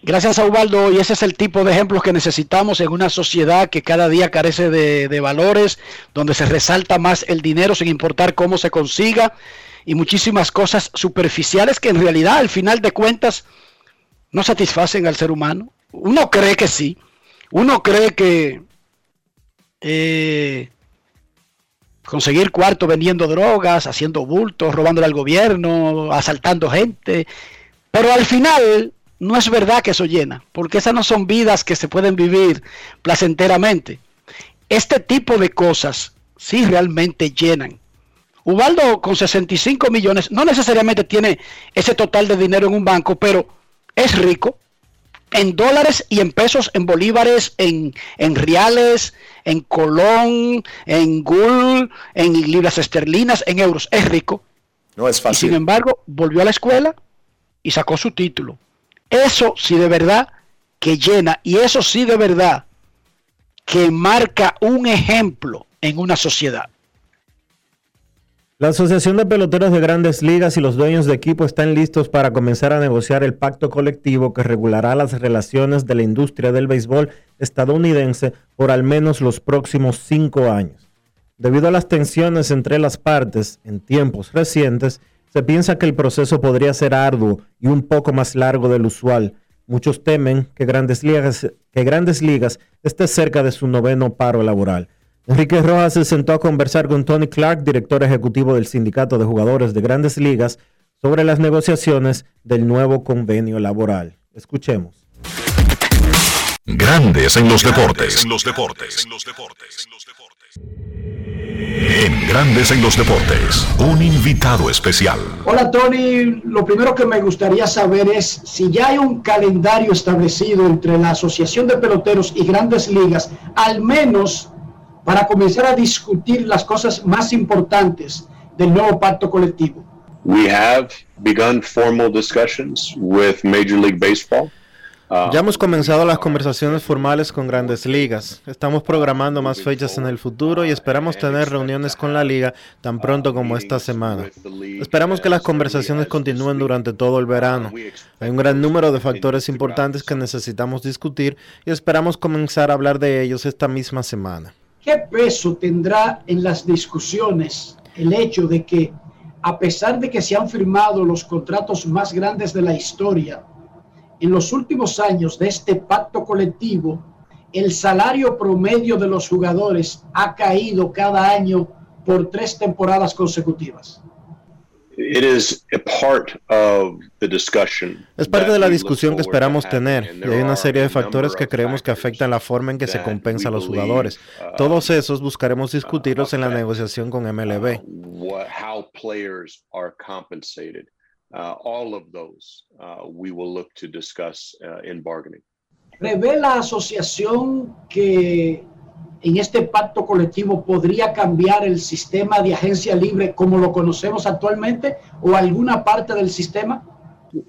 Gracias a Ubaldo, y ese es el tipo de ejemplos que necesitamos en una sociedad que cada día carece de, de valores, donde se resalta más el dinero sin importar cómo se consiga, y muchísimas cosas superficiales que en realidad al final de cuentas no satisfacen al ser humano. Uno cree que sí, uno cree que eh, conseguir cuarto vendiendo drogas, haciendo bultos, robándole al gobierno, asaltando gente, pero al final no es verdad que eso llena, porque esas no son vidas que se pueden vivir placenteramente. Este tipo de cosas sí realmente llenan. Ubaldo con 65 millones no necesariamente tiene ese total de dinero en un banco, pero es rico en dólares y en pesos, en bolívares, en, en reales, en colón, en gul, en libras esterlinas, en euros. Es rico. No es Y sin fácil. embargo, volvió a la escuela y sacó su título. Eso, si de verdad que llena, y eso sí de verdad, que marca un ejemplo en una sociedad. La Asociación de Peloteros de Grandes Ligas y los dueños de equipo están listos para comenzar a negociar el pacto colectivo que regulará las relaciones de la industria del béisbol estadounidense por al menos los próximos cinco años. Debido a las tensiones entre las partes en tiempos recientes, se piensa que el proceso podría ser arduo y un poco más largo del usual. Muchos temen que Grandes Ligas, que Grandes Ligas esté cerca de su noveno paro laboral. Enrique Rojas se sentó a conversar con Tony Clark, director ejecutivo del Sindicato de Jugadores de Grandes Ligas, sobre las negociaciones del nuevo convenio laboral. Escuchemos. Grandes en los deportes. En los deportes. En Grandes en los deportes, un invitado especial. Hola Tony, lo primero que me gustaría saber es si ya hay un calendario establecido entre la Asociación de Peloteros y Grandes Ligas, al menos para comenzar a discutir las cosas más importantes del nuevo pacto colectivo. We have begun formal discussions with Major League Baseball. Uh, Ya hemos comenzado las conversaciones formales con grandes ligas. Estamos programando más fechas en el futuro y esperamos tener reuniones con la liga tan pronto como esta semana. Esperamos que las conversaciones continúen durante todo el verano. Hay un gran número de factores importantes que necesitamos discutir y esperamos comenzar a hablar de ellos esta misma semana. ¿Qué peso tendrá en las discusiones el hecho de que, a pesar de que se han firmado los contratos más grandes de la historia, en los últimos años de este pacto colectivo, el salario promedio de los jugadores ha caído cada año por tres temporadas consecutivas? Es parte de la discusión que esperamos tener y hay una are serie de factores que of creemos que afectan la forma en que se compensa a we los jugadores. uh, Todos esos buscaremos discutirlos en la negociación con MLB. what, how players are compensated. Uh, all of those uh, we will look to discuss uh, in bargaining. ¿Prevé la asociación que en este pacto colectivo podría cambiar el sistema de agencia libre como lo conocemos actualmente o alguna parte del sistema?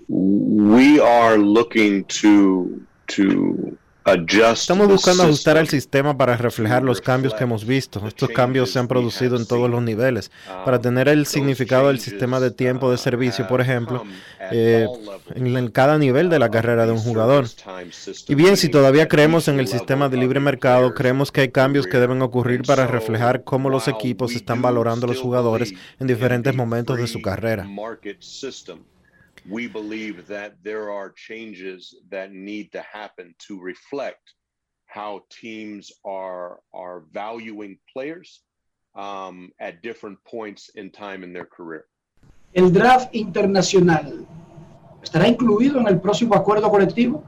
We are looking to to. Estamos buscando ajustar el sistema para reflejar los cambios que hemos visto. Estos cambios se han producido en todos los niveles. Para tener el significado del sistema de tiempo de servicio, por ejemplo, eh, en en cada nivel de la carrera de un jugador. Y bien, si todavía creemos en el sistema de libre mercado, creemos que hay cambios que deben ocurrir para reflejar cómo los equipos están valorando a los jugadores en diferentes momentos de su carrera. We believe that there are changes that need to happen to reflect how teams are are valuing players um, at different points in time in their career. ¿El draft internacional estará incluido en el próximo acuerdo colectivo?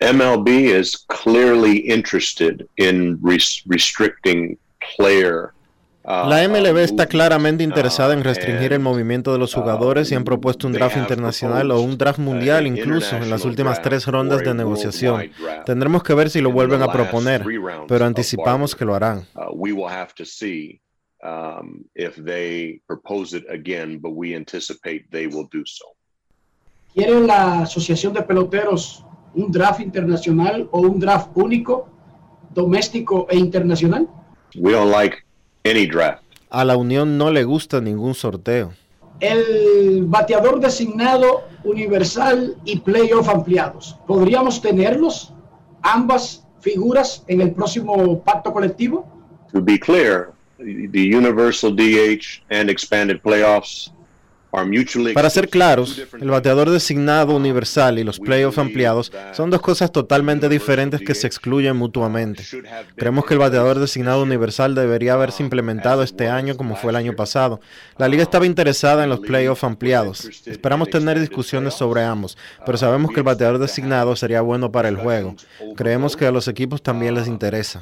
MLB is clearly interested in res- restricting player. La MLB uh, está claramente movement, interesada en restringir el movimiento de los jugadores y han propuesto un draft internacional o un draft mundial incluso en las últimas tres rondas de negociación. Tendremos que ver si lo vuelven a proponer, pero anticipamos que lo harán. We will have to see if they propose it again, but we anticipate they will do so. ¿Quiere la Asociación de Peloteros un draft internacional o un draft único, doméstico e internacional? We don't like any draft. A la Unión no le gusta ningún sorteo. El bateador designado universal y playoff ampliados. ¿Podríamos tenerlos, ambas figuras, en el próximo pacto colectivo? To be clear, the universal DH and expanded playoffs Para ser claros, el bateador designado universal y los playoffs ampliados son dos cosas totalmente diferentes que se excluyen mutuamente. Creemos que el bateador designado universal debería haberse implementado este año como fue el año pasado. La liga estaba interesada en los playoffs ampliados. Esperamos tener discusiones sobre ambos, pero sabemos que el bateador designado sería bueno para el juego. Creemos que a los equipos también les interesa.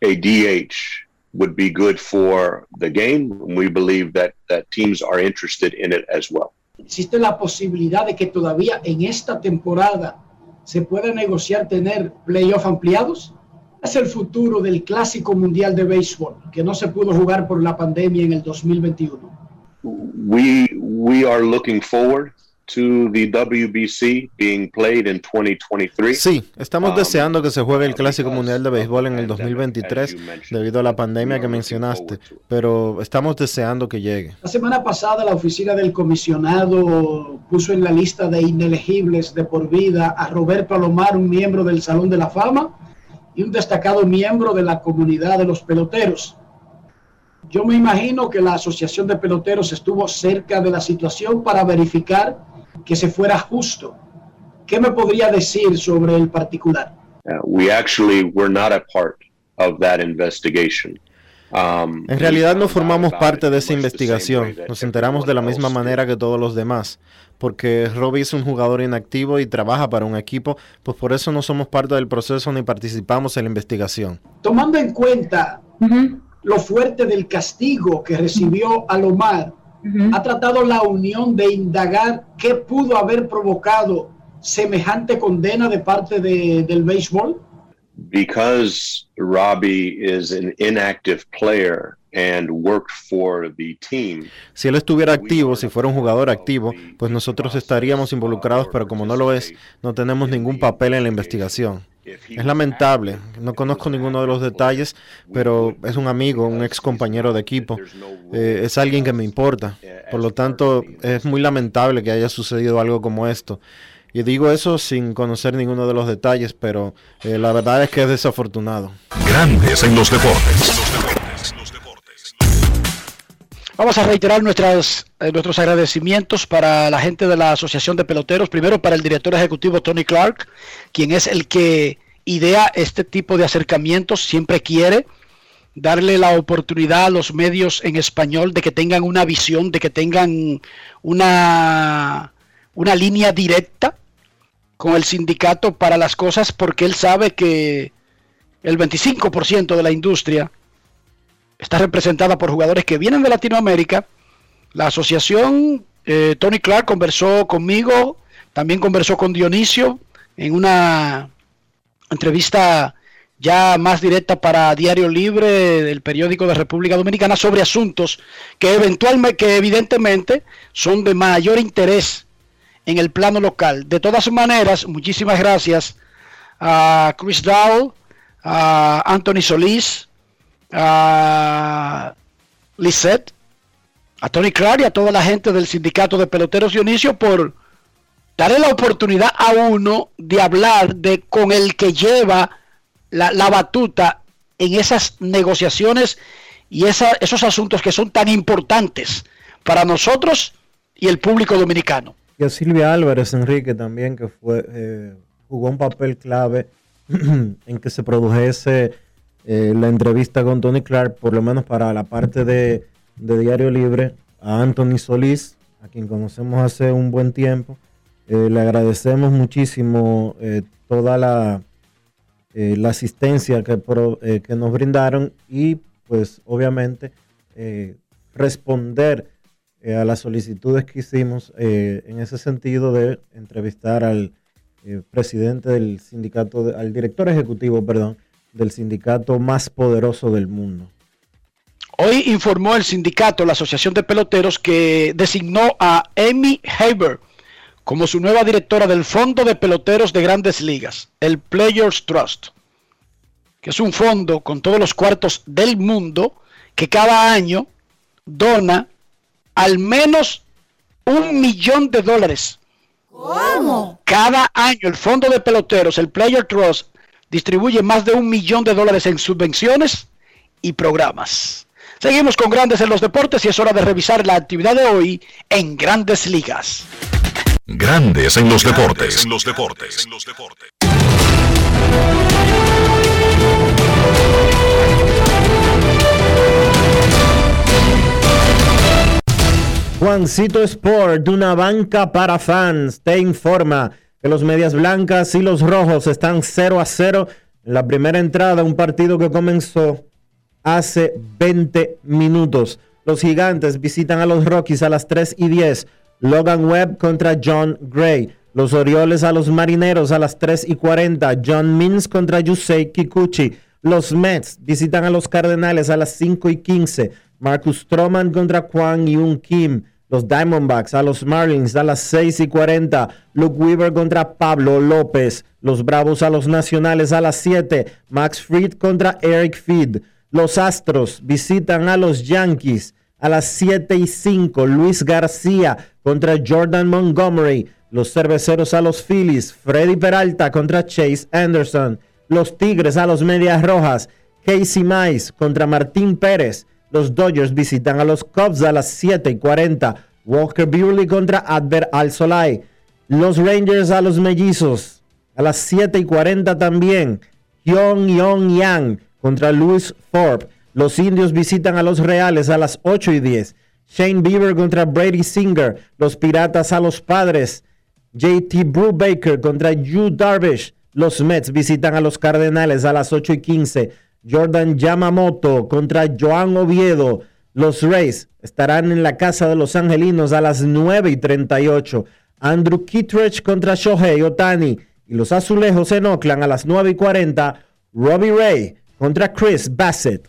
DH would be good for the game. We believe that that teams are interested in it as well. ¿Existe la posibilidad de que todavía en esta temporada se pueda negociar tener playoff ampliados? Es el futuro del Clásico Mundial de Béisbol, que no se pudo jugar por la pandemia en el 2021. We we are looking forward to the WBC being played in 2023. Sí, estamos Um, deseando que se juegue el Clásico Mundial de Béisbol en el 2023 debido a la pandemia que mencionaste, pero estamos deseando que llegue. La semana pasada la oficina del comisionado puso en la lista de inelegibles de por vida a Robert Palomar, un miembro del Salón de la Fama y un destacado miembro de la comunidad de los peloteros. Yo me imagino que la Asociación de Peloteros estuvo cerca de la situación para verificar que se fuera justo. ¿Qué me podría decir sobre el particular? Uh, we actually were not a part of that investigation. Um, En realidad no formamos parte de esa investigación, nos enteramos de la misma manera que todos los demás, porque Robbie es un jugador inactivo y trabaja para un equipo, pues por eso no somos parte del proceso ni participamos en la investigación. Tomando en cuenta lo fuerte del castigo que recibió Alomar, ¿ha tratado la Unión de indagar qué pudo haber provocado semejante condena de parte de- del béisbol? because Robbie is an inactive player and worked for the team. Si él estuviera activo, si fuera un jugador activo, pues nosotros estaríamos involucrados, pero como no lo es, no tenemos ningún papel en la investigación. Es lamentable, no conozco ninguno de los detalles, pero es un amigo, un ex compañero de equipo, eh, es alguien que me importa. Por lo tanto, es muy lamentable que haya sucedido algo como esto. Y digo eso sin conocer ninguno de los detalles, pero eh, la verdad es que es desafortunado. Grandes en los deportes. Vamos a reiterar nuestras, eh, nuestros agradecimientos para la gente de la Asociación de Peloteros. Primero para el director ejecutivo Tony Clark, quien es el que idea este tipo de acercamientos, siempre quiere darle la oportunidad a los medios en español de que tengan una visión, de que tengan una, una línea directa con el sindicato para las cosas, porque él sabe que el 25% de la industria está representada por jugadores que vienen de Latinoamérica. La asociación, eh, Tony Clark conversó conmigo, también conversó con Dionisio en una entrevista ya más directa para Diario Libre del periódico de República Dominicana sobre asuntos que eventualmente, que evidentemente son de mayor interés en el plano local. De todas maneras, muchísimas gracias a Chris Dow, a Anthony Solís, a Lisette, a Tony Clark y a toda la gente del sindicato de peloteros Dionisio por darle la oportunidad a uno de hablar de con el que lleva la, la batuta en esas negociaciones y esa- esos asuntos que son tan importantes para nosotros y el público dominicano. Y a Silvia Álvarez, Enrique, también, que fue, eh, jugó un papel clave en que se produjese eh, la entrevista con Tony Clark, por lo menos para la parte de, de Diario Libre, a Anthony Solís, a quien conocemos hace un buen tiempo. Eh, le agradecemos muchísimo eh, toda la, la asistencia que, que nos brindaron y pues obviamente responder a las solicitudes que hicimos en ese sentido de entrevistar al presidente del sindicato, al director ejecutivo, perdón, del sindicato más poderoso del mundo. Hoy informó el sindicato, la Asociación de Peloteros, que designó a Amy Haber como su nueva directora del Fondo de Peloteros de Grandes Ligas, el Players Trust, que es un fondo con todos los cuartos del mundo que cada año dona al menos un millón de dólares. ¿Cómo? Cada año el Fondo de Peloteros, el Player Trust, distribuye más de un millón de dólares en subvenciones y programas. Seguimos con Grandes en los Deportes y es hora de revisar la actividad de hoy en Grandes Ligas. Grandes en los deportes. En los deportes. Juancito Sport, una banca para fans, te informa que los medias blancas y los rojos están 0 a 0 en la primera entrada, un partido que comenzó hace 20 minutos. Los gigantes visitan a los Rockies a las 3 y 10. Logan Webb contra John Gray. Los Orioles a los Marineros a las 3 y 40. John Means contra Yusei Kikuchi. Los Mets visitan a los Cardenales a las 5 y 15. Marcus Stroman contra Kwang Yun Kim. Los Diamondbacks a los Marlins a las 6 y 40. Luke Weaver contra Pablo López. Los Bravos a los Nacionales a las 7. Max Fried contra Eric Feed. Los Astros visitan a los Yankees a las 7 y 5. Luis García contra Jordan Montgomery. Los Cerveceros a los Phillies. Freddy Peralta contra Chase Anderson. Los Tigres a los Medias Rojas. Casey Mize contra Martín Pérez. Los Dodgers visitan a los Cubs a las 7 y 40. Walker Buehler contra Adver Al Solai. Los Rangers a los Mellizos a las 7 y 40 también. Hyun Yong Yang contra Louis Thorpe. Los Indios visitan a los Reales a las 8 y 10. Shane Bieber contra Brady Singer. Los Piratas a los Padres. JT Brubaker contra Yu Darvish. Los Mets visitan a los Cardenales a las 8 y 15. Jordan Yamamoto contra Joan Oviedo. Los Rays estarán en la casa de los Angelinos a las 9 y 38. Andrew Kittredge contra Shohei Otani. Y los Azulejos en Oakland a las 9 y 40. Robbie Ray contra Chris Bassett.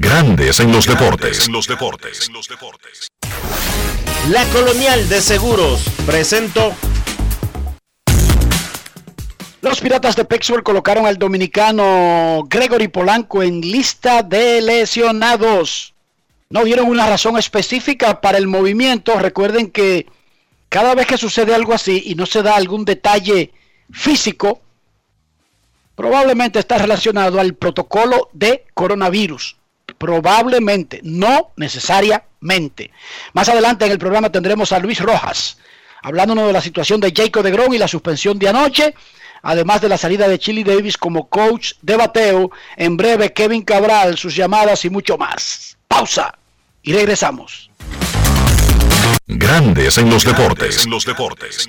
Grandes en los deportes. los deportes. La Colonial de Seguros presentó. Los Piratas de Pittsburgh colocaron al dominicano Gregory Polanco en lista de lesionados. No dieron una razón específica para el movimiento. Recuerden que cada vez que sucede algo así y no se da algún detalle físico, probablemente está relacionado al protocolo de coronavirus. Probablemente, no necesariamente. Más adelante en el programa tendremos a Luis Rojas, hablándonos de la situación de Jacob de Grom y la suspensión de anoche, además de la salida de Chili Davis como coach de bateo. En breve, Kevin Cabral, sus llamadas y mucho más. Pausa y regresamos. Grandes en los deportes. En los deportes.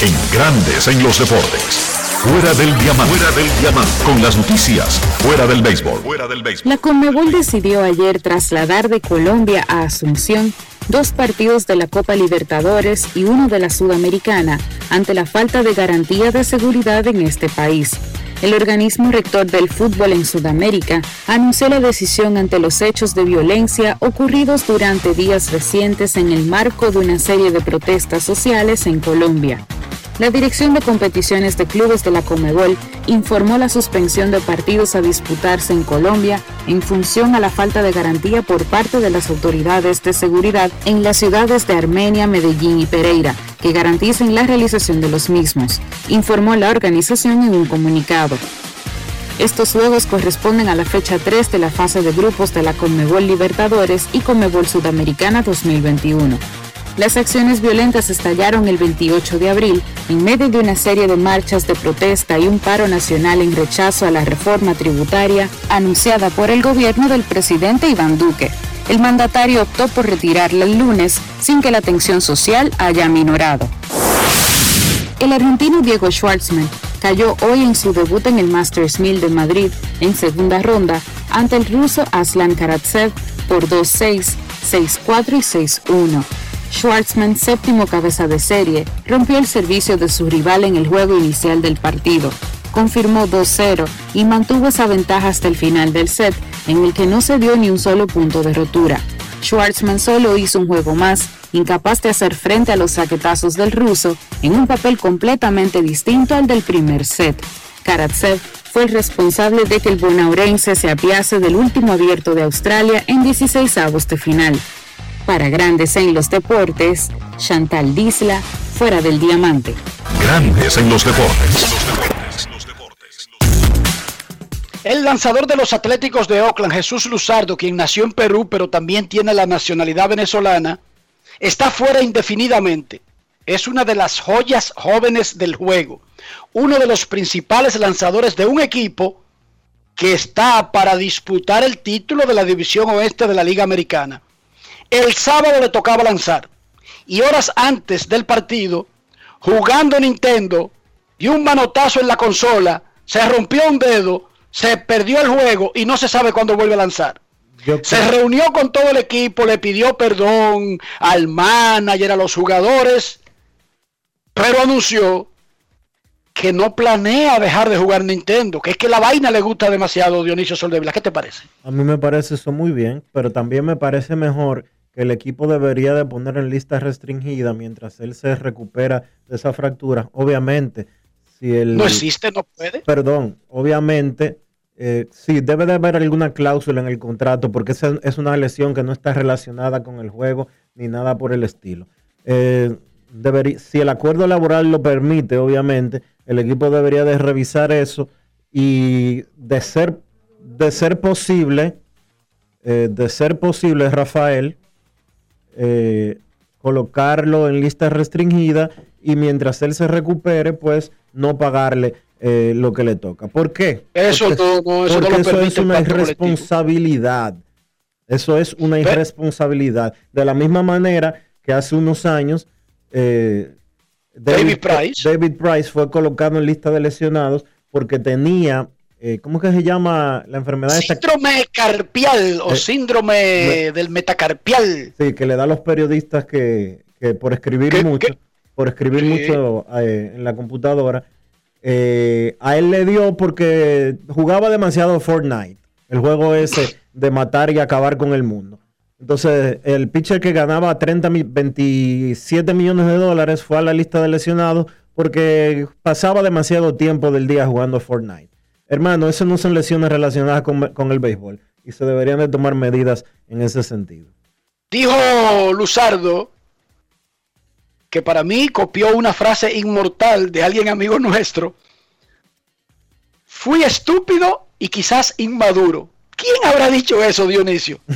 En Grandes en los deportes. Fuera del diamante. Fuera del diamante. Con las noticias. Fuera del béisbol. Fuera del béisbol. La Conmebol decidió ayer trasladar de Colombia a Asunción dos partidos de la Copa Libertadores y uno de la Sudamericana ante la falta de garantía de seguridad en este país. el organismo rector del fútbol en Sudamérica anunció la decisión ante los hechos de violencia ocurridos durante días recientes en el marco de una serie de protestas sociales en Colombia. La Dirección de Competiciones de Clubes de la Comebol informó la suspensión de partidos a disputarse en Colombia en función a la falta de garantía por parte de las autoridades de seguridad en las ciudades de Armenia, Medellín y Pereira, que garanticen la realización de los mismos, informó la organización en un comunicado. Estos juegos corresponden a la fecha 3 de la fase de grupos de la Conmebol Libertadores y Conmebol Sudamericana 2021. Las acciones violentas estallaron el 28 de abril en medio de una serie de marchas de protesta y un paro nacional en rechazo a la reforma tributaria anunciada por el gobierno del presidente Iván Duque. El mandatario optó por retirarla el lunes sin que la tensión social haya minorado. El argentino Diego Schwartzman cayó hoy en su debut en el Masters 1000 de Madrid en segunda ronda ante el ruso Aslan Karatsev por 2-6, 6-4 y 6-1. Schwartzman, séptimo cabeza de serie, rompió el servicio de su rival en el juego inicial del partido. Confirmó 2-0 y mantuvo esa ventaja hasta el final del set, en el que no se dio ni un solo punto de rotura. Schwartzman solo hizo un juego más, incapaz de hacer frente a los saquetazos del ruso, en un papel completamente distinto al del primer set. Karatsev fue el responsable de que el bonaurense se apiase del último abierto de Australia en 16 avos de final. Para Grandes en los Deportes, Chantal Disla, fuera del diamante. Grandes en los deportes. El lanzador de los Atléticos de Oakland, Jesús Luzardo, quien nació en Perú pero también tiene la nacionalidad venezolana, está fuera indefinidamente. Es una de las joyas jóvenes del juego. Uno de los principales lanzadores de un equipo que está para disputar el título de la División Oeste de la Liga Americana. El sábado le tocaba lanzar. Y horas antes del partido, jugando Nintendo, dio un manotazo en la consola, se rompió un dedo, se perdió el juego y no se sabe cuándo vuelve a lanzar. Se reunió con todo el equipo, le pidió perdón al manager, a los jugadores, pero anunció que no planea dejar de jugar Nintendo, que es que la vaina le gusta demasiado a Dionisio Soldevila. ¿Qué te parece? A mí me parece eso muy bien, pero también me parece mejor que el equipo debería de poner en lista restringida mientras él se recupera de esa fractura. Obviamente, si el... No existe, no puede. Perdón, obviamente, eh, sí, debe de haber alguna cláusula en el contrato porque esa es una lesión que no está relacionada con el juego ni nada por el estilo. Eh, debería, si el acuerdo laboral lo permite, obviamente, el equipo debería de revisar eso y de ser, de ser posible, eh, de ser posible, Rafael, eh, colocarlo en lista restringida y mientras él se recupere, pues no pagarle eh, lo que le toca. ¿Por qué? Eso, porque, no, eso, porque no lo eso permite es una colectivo. irresponsabilidad. Eso es una irresponsabilidad. De la misma manera que hace unos años eh, David Price. David Price fue colocado en lista de lesionados porque tenía, eh, ¿cómo que se llama la enfermedad esta? Síndrome carpial o Eh, síndrome me- del metacarpial. Sí, que le da a los periodistas que, que por escribir ¿Qué- mucho, qué? por escribir mucho eh, en la computadora, eh, a él le dio porque jugaba demasiado Fortnite, el juego ese de matar y acabar con el mundo. Entonces, el pitcher que ganaba 30, mi- 27 millones de dólares fue a la lista de lesionados porque pasaba demasiado tiempo del día jugando Fortnite. Hermano, eso no son lesiones relacionadas con, con el béisbol y se deberían de tomar medidas en ese sentido. Dijo Luzardo que para mí copió una frase inmortal de alguien amigo nuestro. Fui estúpido y quizás inmaduro. ¿Quién habrá dicho eso, Dionisio?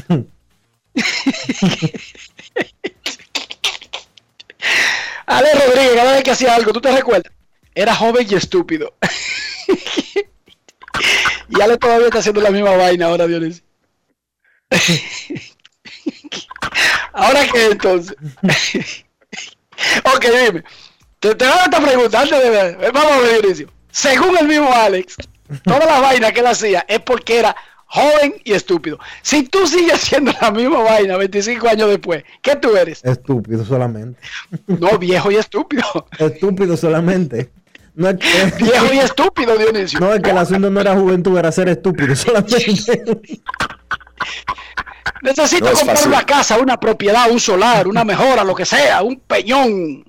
Ale Rodríguez, cada vez que hacía algo, ¿tú te recuerdas? Era joven y estúpido. y Ale todavía está haciendo la misma vaina ahora, Dionisio. ¿Ahora qué entonces? ok, dime. Te, te hago esta pregunta antes de ver. Vamos a ver, Dionisio. Según el mismo Alex, todas las vainas que él hacía es porque era joven y estúpido. Si tú sigues haciendo la misma vaina 25 años después, ¿qué tú eres? Estúpido solamente. No, viejo y estúpido. Estúpido solamente. No es que, Viejo y estúpido, Dionisio. no, es que el asunto no era juventud, era ser estúpido solamente. Necesito No comprar fácil. una casa, una propiedad, un solar, una mejora, lo que sea, un peñón.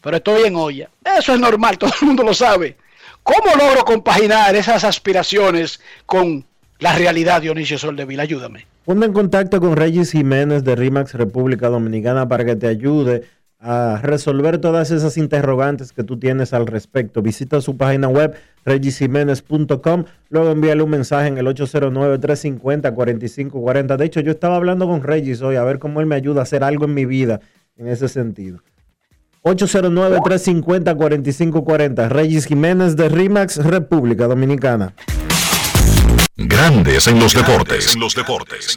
Pero estoy en olla. Eso es normal, todo el mundo lo sabe. ¿Cómo logro compaginar esas aspiraciones con la realidad, Dionisio Soldevil? Ayúdame. Ponte en contacto con Regis Jiménez de RIMAX República Dominicana para que te ayude a resolver todas esas interrogantes que tú tienes al respecto. Visita su página web regisjiménez.com, luego envíale un mensaje en el 809-350-4540. De hecho, yo estaba hablando con Regis hoy a ver cómo él me ayuda a hacer algo en mi vida en ese sentido. 809-350-4540. Regis Jiménez de RIMAX República Dominicana. Grandes en los deportes. En los deportes.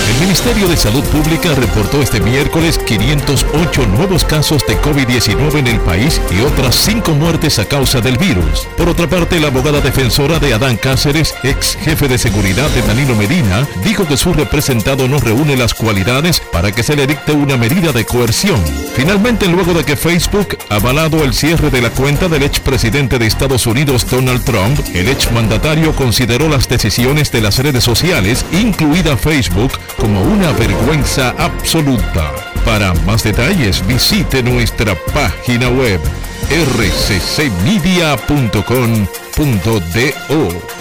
Ministerio de Salud Pública reportó este miércoles 508 nuevos casos de COVID-19 en el país y otras 5 muertes a causa del virus. Por otra parte, la abogada defensora de Adán Cáceres, ex jefe de seguridad de Danilo Medina, dijo que su representado no reúne las cualidades para que se le dicte una medida de coerción. Finalmente, luego de que Facebook ha avalado el cierre de la cuenta del expresidente de Estados Unidos Donald Trump, el exmandatario consideró las decisiones de las redes sociales, incluida Facebook, como una vergüenza absoluta. Para más detalles visite nuestra página web rccmedia.com.do.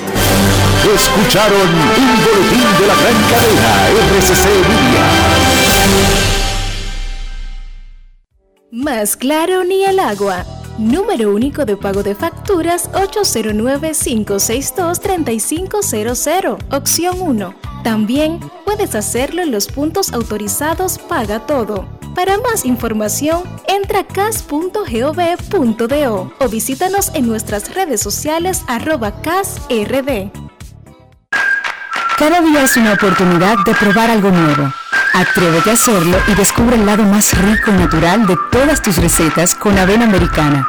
Escucharon un boletín de la gran cadena RCC Media. Más claro ni el agua. Número único de pago de facturas 809-562-3500, opción 1. También puedes hacerlo en los puntos autorizados Paga Todo. Para más información, entra a cas.gov.do o visítanos en nuestras redes sociales arroba casrd. Cada día es una oportunidad de probar algo nuevo. Atrévete a hacerlo y descubre el lado más rico y natural de todas tus recetas con avena americana.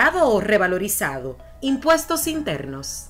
o revalorizado, impuestos internos.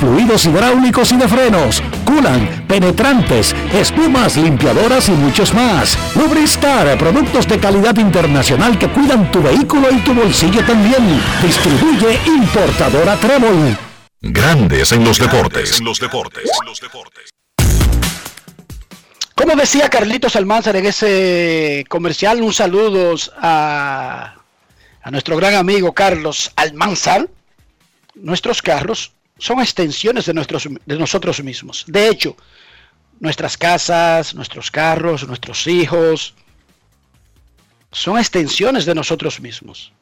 fluidos hidráulicos y de frenos, culan, penetrantes, espumas, limpiadoras y muchos más. Lubristar, productos de calidad internacional que cuidan tu vehículo y tu bolsillo también. Distribuye importadora Trébol. Grandes en los deportes. En los deportes. Como decía Carlitos Almanzar en ese comercial, un saludo a, a nuestro gran amigo Carlos Almanzar. Nuestros carros son extensiones de, nuestros, de nosotros mismos. De hecho, nuestras casas, nuestros carros, nuestros hijos, son extensiones de nosotros mismos.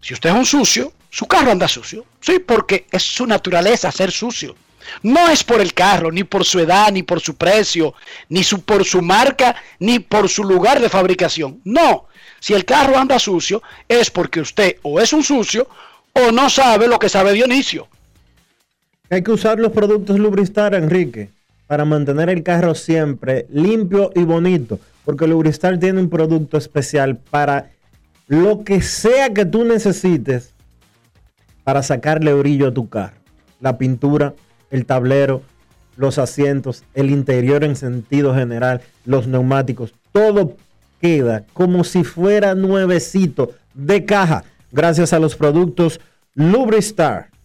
Si usted es un sucio, su carro anda sucio. Sí, porque es su naturaleza ser sucio. No es por el carro, ni por su edad, ni por su precio, ni su, por su marca, ni por su lugar de fabricación. No, si el carro anda sucio, es porque usted o es un sucio o no sabe lo que sabe Dionisio. Hay que usar los productos Lubristar, Enrique, para mantener el carro siempre limpio y bonito. Porque Lubristar tiene un producto especial para lo que sea que tú necesites para sacarle brillo a tu carro. la pintura, el tablero, los asientos, el interior en sentido general, los neumáticos, todo queda como si fuera nuevecito de caja gracias a los productos Lubristar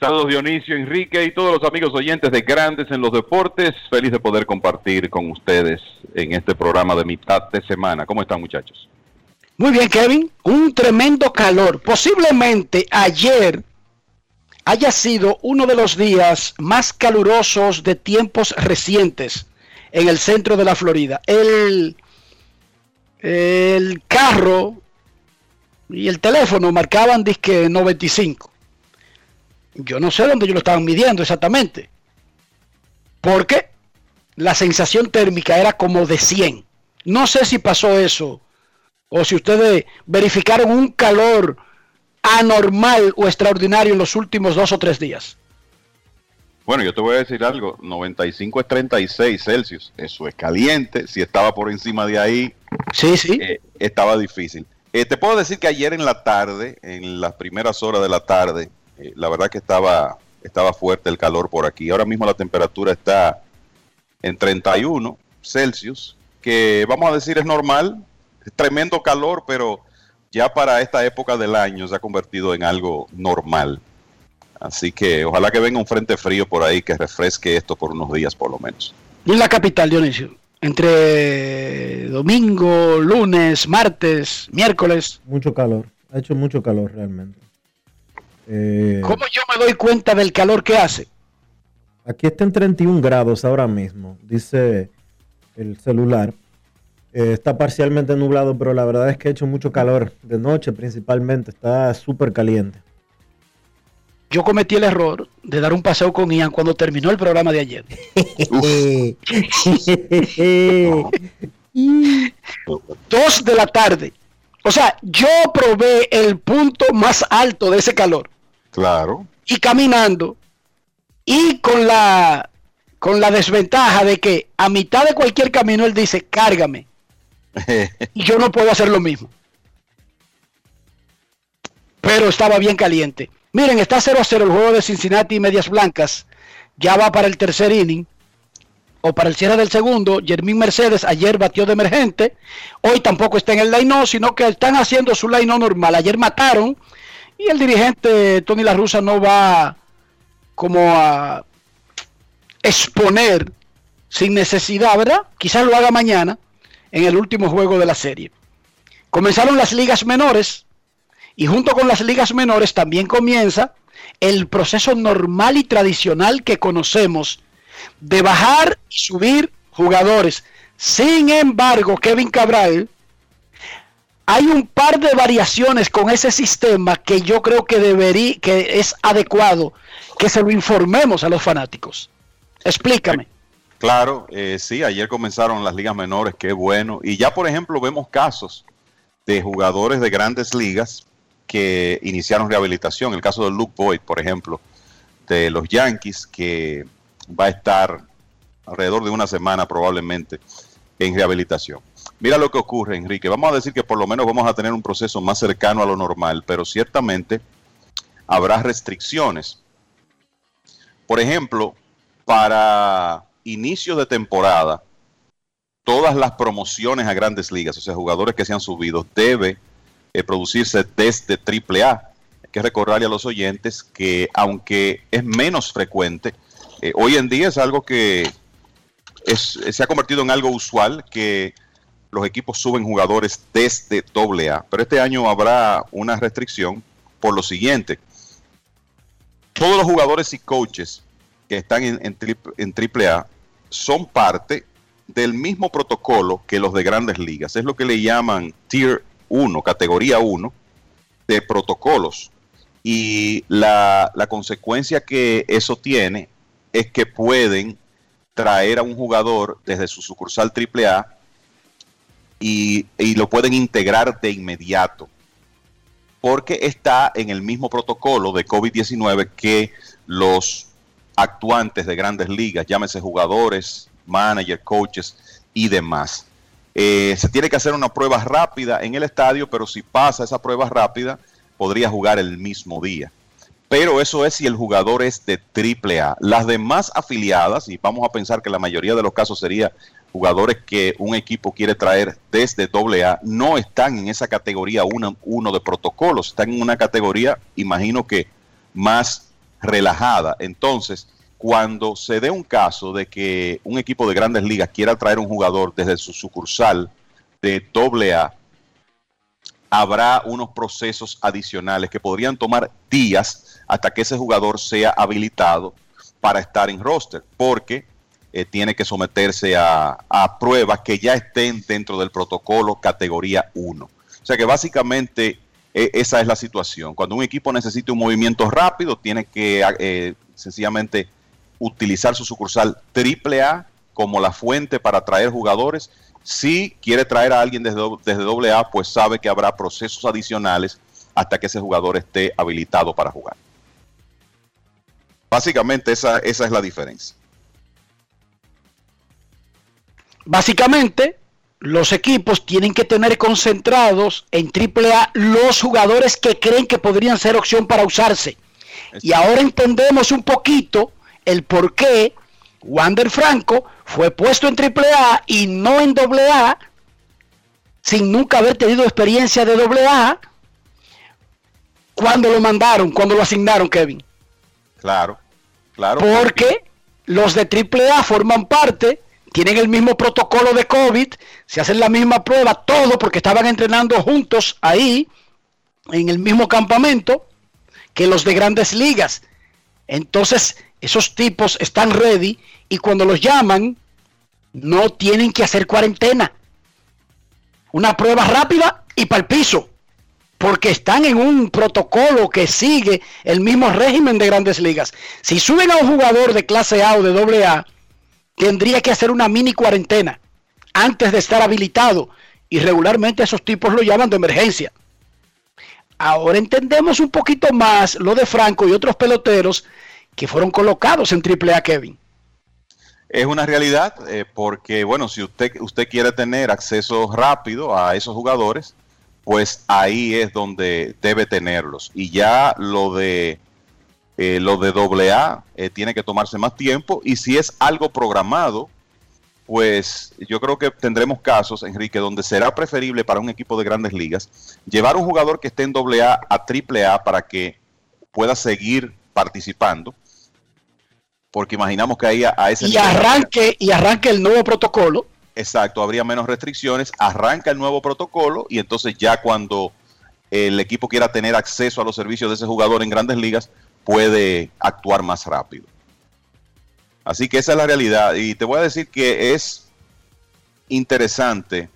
Saludos Dionisio, Enrique y todos los amigos oyentes de Grandes en los Deportes. Feliz de poder compartir con ustedes en este programa de mitad de semana. ¿Cómo están muchachos? Muy bien, Kevin. Un tremendo calor. Posiblemente ayer haya sido uno de los días más calurosos de tiempos recientes en el centro de la Florida. El, el carro y el teléfono marcaban disque 95. Yo no sé dónde yo lo estaban midiendo exactamente. Porque la sensación térmica era como de 100. No sé si pasó eso o si ustedes verificaron un calor anormal o extraordinario en los últimos dos o tres días. Bueno, yo te voy a decir algo, 95 es 36 Celsius, eso es caliente, si estaba por encima de ahí, sí, sí. Eh, estaba difícil. Eh, te puedo decir que ayer en la tarde, en las primeras horas de la tarde, eh, la verdad que estaba, estaba fuerte el calor por aquí. Ahora mismo la temperatura está en 31 Celsius, que vamos a decir es normal, es tremendo calor, pero ya para esta época del año se ha convertido en algo normal. Así que ojalá que venga un frente frío por ahí que refresque esto por unos días por lo menos. Y en la capital, Dionisio, entre domingo, lunes, martes, miércoles. Mucho calor, ha hecho mucho calor realmente. Eh, ¿Cómo yo me doy cuenta del calor que hace? Aquí está en 31 grados ahora mismo, dice el celular. Eh, está parcialmente nublado, pero la verdad es que ha hecho mucho calor de noche principalmente, está súper caliente. Yo cometí el error de dar un paseo con Ian cuando terminó el programa de ayer. Dos de la tarde. O sea, yo probé el punto más alto de ese calor. Claro. Y caminando. Y con la con la desventaja de que a mitad de cualquier camino él dice, cárgame. y yo no puedo hacer lo mismo. Pero estaba bien caliente. Miren, está 0 a 0 el juego de Cincinnati y Medias Blancas. Ya va para el tercer inning. O para el cierre del segundo. Jermín Mercedes ayer batió de emergente. Hoy tampoco está en el line sino que están haciendo su line normal. Ayer mataron. Y el dirigente Tony La Russa no va como a exponer sin necesidad, ¿verdad? Quizás lo haga mañana en el último juego de la serie. Comenzaron las ligas menores y junto con las ligas menores también comienza el proceso normal y tradicional que conocemos de bajar y subir jugadores. Sin embargo, Kevin Cabral, hay un par de variaciones con ese sistema que yo creo que debería, que es adecuado que se lo informemos a los fanáticos. Explícame. Claro, eh, sí, ayer comenzaron las ligas menores, qué bueno. Y ya, por ejemplo, vemos casos de jugadores de grandes ligas que iniciaron rehabilitación. El caso de Luke Boyd, por ejemplo, de los Yankees, que va a estar alrededor de una semana probablemente en rehabilitación. Mira lo que ocurre, Enrique. Vamos a decir que por lo menos vamos a tener un proceso más cercano a lo normal, pero ciertamente habrá restricciones. Por ejemplo, para inicio de temporada, todas las promociones a grandes ligas, o sea, jugadores que se han subido, debe eh, producirse desde AAA. Hay que recordarle a los oyentes que aunque es menos frecuente, eh, hoy en día es algo que se ha convertido en algo usual que los equipos suben jugadores desde AA. Pero este año habrá una restricción por lo siguiente. Todos los jugadores y coaches que están en, en, en AAA son parte del mismo protocolo que los de grandes ligas. Es lo que le llaman Tier 1, categoría 1 de protocolos. Y la, la consecuencia que eso tiene es que pueden traer a un jugador desde su sucursal AAA y, lo pueden integrar de inmediato porque está en el mismo protocolo de COVID-19 que los actuantes de grandes ligas, llámese jugadores, managers, coaches y demás. Eh, se tiene que hacer una prueba rápida en el estadio, pero si pasa esa prueba rápida, podría jugar el mismo día. Pero eso es si el jugador es de AAA. Las demás afiliadas, y vamos a pensar que la mayoría de los casos sería jugadores que un equipo quiere traer desde AA, no están en esa categoría 1 de protocolos, están en una categoría, imagino que más relajada. Entonces, cuando se dé un caso de que un equipo de grandes ligas quiera traer un jugador desde su sucursal de AA, habrá unos procesos adicionales que podrían tomar días hasta que ese jugador sea habilitado para estar en roster, porque eh, tiene que someterse a, pruebas que ya estén dentro del protocolo categoría 1. O sea que básicamente e, esa es la situación. Cuando un equipo necesita un movimiento rápido, tiene que eh, sencillamente utilizar su sucursal AAA como la fuente para traer jugadores. Si quiere traer a alguien desde, desde AA, pues sabe que habrá procesos adicionales hasta que ese jugador esté habilitado para jugar. Básicamente esa, esa es la diferencia. Básicamente, los equipos tienen que tener concentrados en AAA los jugadores que creen que podrían ser opción para usarse. Y ahora entendemos un poquito el por qué Wander Franco fue puesto en AAA y no en AA sin nunca haber tenido experiencia de AA cuando lo mandaron, cuando lo asignaron, Kevin. Claro, claro. Porque los de AAA forman parte, tienen el mismo protocolo de COVID, se hacen la misma prueba, todo porque estaban entrenando juntos ahí, en el mismo campamento, que los de grandes ligas. Entonces, esos tipos están ready y cuando los llaman, no tienen que hacer cuarentena. Una prueba rápida y para el piso porque están en un protocolo que sigue el mismo régimen de grandes ligas. Si suben a un jugador de clase A o de doble A, tendría que hacer una mini cuarentena antes de estar habilitado y regularmente esos tipos lo llaman de emergencia. Ahora entendemos un poquito más lo de Franco y otros peloteros que fueron colocados en AAA, Kevin. Es una realidad eh, porque, bueno, si usted, usted quiere tener acceso rápido a esos jugadores, pues ahí es donde debe tenerlos. Y ya lo de eh, lo de AA eh, tiene que tomarse más tiempo. Y si es algo programado, pues yo creo que tendremos casos, Enrique, donde será preferible para un equipo de grandes ligas llevar un jugador que esté en AA a AAA para que pueda seguir participando. Porque imaginamos que ahí a, ese y arranque y arranque el nuevo protocolo Exacto, habría menos restricciones, arranca el nuevo protocolo y entonces ya cuando el equipo quiera tener acceso a los servicios de ese jugador en grandes ligas, puede actuar más rápido. Así que esa es la realidad. Y te voy a decir que es interesante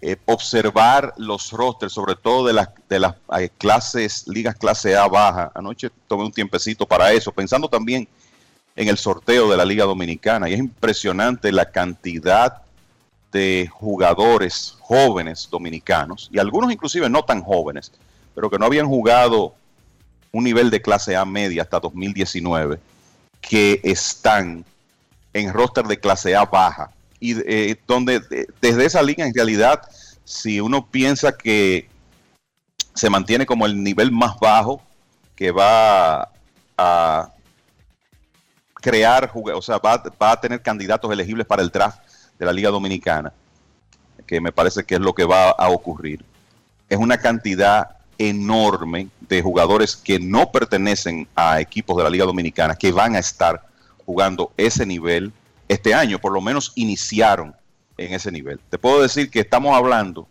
eh, observar los rosters, sobre todo de las, de las eh, clases, ligas clase A baja. Anoche tomé un tiempecito para eso, pensando también en el sorteo de la Liga Dominicana. Y es impresionante la cantidad de jugadores jóvenes dominicanos, y algunos inclusive no tan jóvenes, pero que no habían jugado un nivel de clase A media hasta 2019, que están en roster de clase A baja. Y eh, donde desde esa liga en realidad, si uno piensa que se mantiene como el nivel más bajo que va a crear, o sea, va, a tener candidatos elegibles para el draft de la Liga Dominicana, que me parece que es lo que va a ocurrir. Es una cantidad enorme de jugadores que no pertenecen a equipos de la Liga Dominicana que van a estar jugando ese nivel este año, por lo menos iniciaron en ese nivel. Te puedo decir que estamos hablando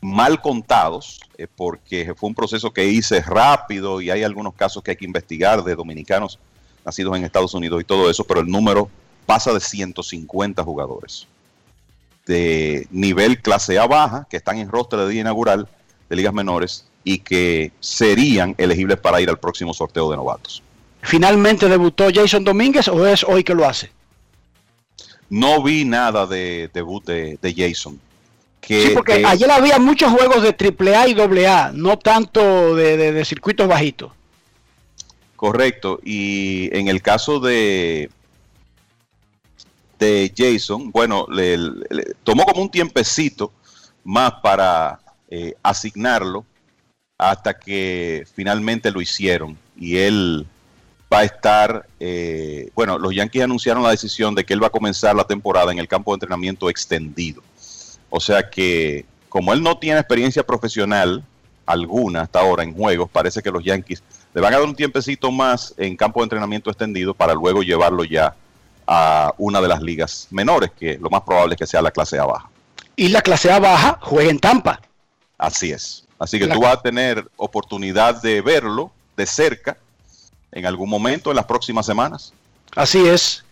mal contados, eh, porque fue un proceso que hice rápido y hay algunos casos que hay que investigar de dominicanos nacidos en Estados Unidos y todo eso, pero el número pasa de 150 jugadores de nivel clase A baja que están en roster de día inaugural de ligas menores y que serían elegibles para ir al próximo sorteo de novatos. finalmente debutó Jason Domínguez o es hoy que lo hace? No vi nada de debut de, de Jason. Que, sí, porque de- ayer había muchos juegos de AAA y AA, no tanto de, de- de circuitos bajitos. Correcto. Y en el caso de de Jason, bueno, le, le- tomó como un tiempecito más para eh, asignarlo hasta que finalmente lo hicieron. Y él va a estar, eh, bueno, los Yankees anunciaron la decisión de que él va a comenzar la temporada en el campo de entrenamiento extendido. O sea que, como él no tiene experiencia profesional alguna hasta ahora en juegos, parece que los Yankees le van a dar un tiempecito más en campo de entrenamiento extendido para luego llevarlo ya a una de las ligas menores, que lo más probable es que sea la clase A baja. Y la clase A baja juega en Tampa. Así es. Así que La- tú vas a tener oportunidad de verlo de cerca en algún momento en las próximas semanas. Así es.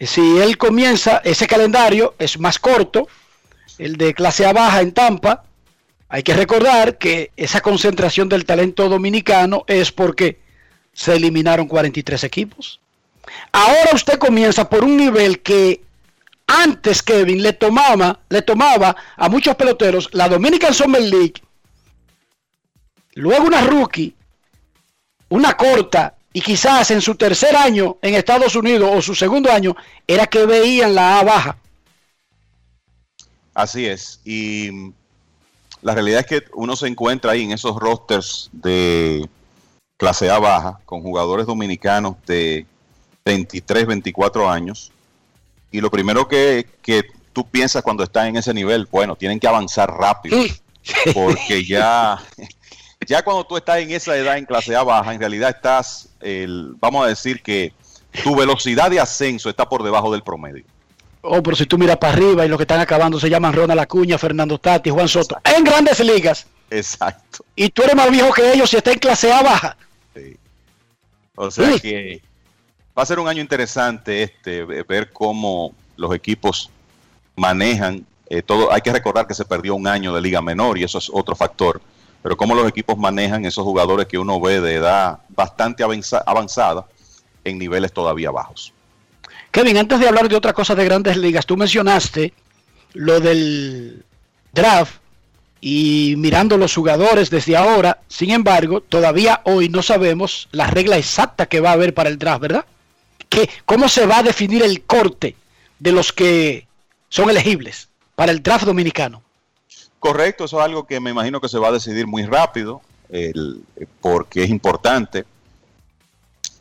Si él comienza, ese calendario es más corto, el de clase A baja en Tampa. Hay que recordar que esa concentración del talento dominicano es porque se eliminaron 43 equipos. Ahora usted comienza por un nivel que antes Kevin le tomaba, le tomaba a muchos peloteros la Dominican Summer League, luego una rookie, una corta y quizás en su tercer año en Estados Unidos o su segundo año era que veían la A baja. Así es. Y la realidad es que uno se encuentra ahí en esos rosters de clase A baja con jugadores dominicanos de 23, 24 años. Y lo primero que, que tú piensas cuando estás en ese nivel, bueno, tienen que avanzar rápido. Porque ya, ya cuando tú estás en esa edad en clase A baja, en realidad estás, el, vamos a decir que tu velocidad de ascenso está por debajo del promedio. Oh, pero si tú miras para arriba y los que están acabando se llaman Ronald Acuña, Fernando Tati, Juan Soto, en grandes ligas. Exacto. Y tú eres más viejo que ellos y estás en clase A baja. O sea Sí. que va a ser un año interesante este, ve- ver cómo los equipos manejan eh, todo. Hay que recordar que se perdió un año de liga menor y eso es otro factor. Pero cómo los equipos manejan esos jugadores que uno ve de edad bastante avanza- avanzada en niveles todavía bajos. Kevin, antes de hablar de otra cosa de grandes ligas, tú mencionaste lo del draft y mirando los jugadores desde ahora. Sin embargo, todavía hoy no sabemos la regla exacta que va a haber para el draft, ¿verdad? ¿Qué, ¿Cómo se va a definir el corte de los que son elegibles para el draft dominicano? Correcto, eso es algo que me imagino que se va a decidir muy rápido, porque es importante.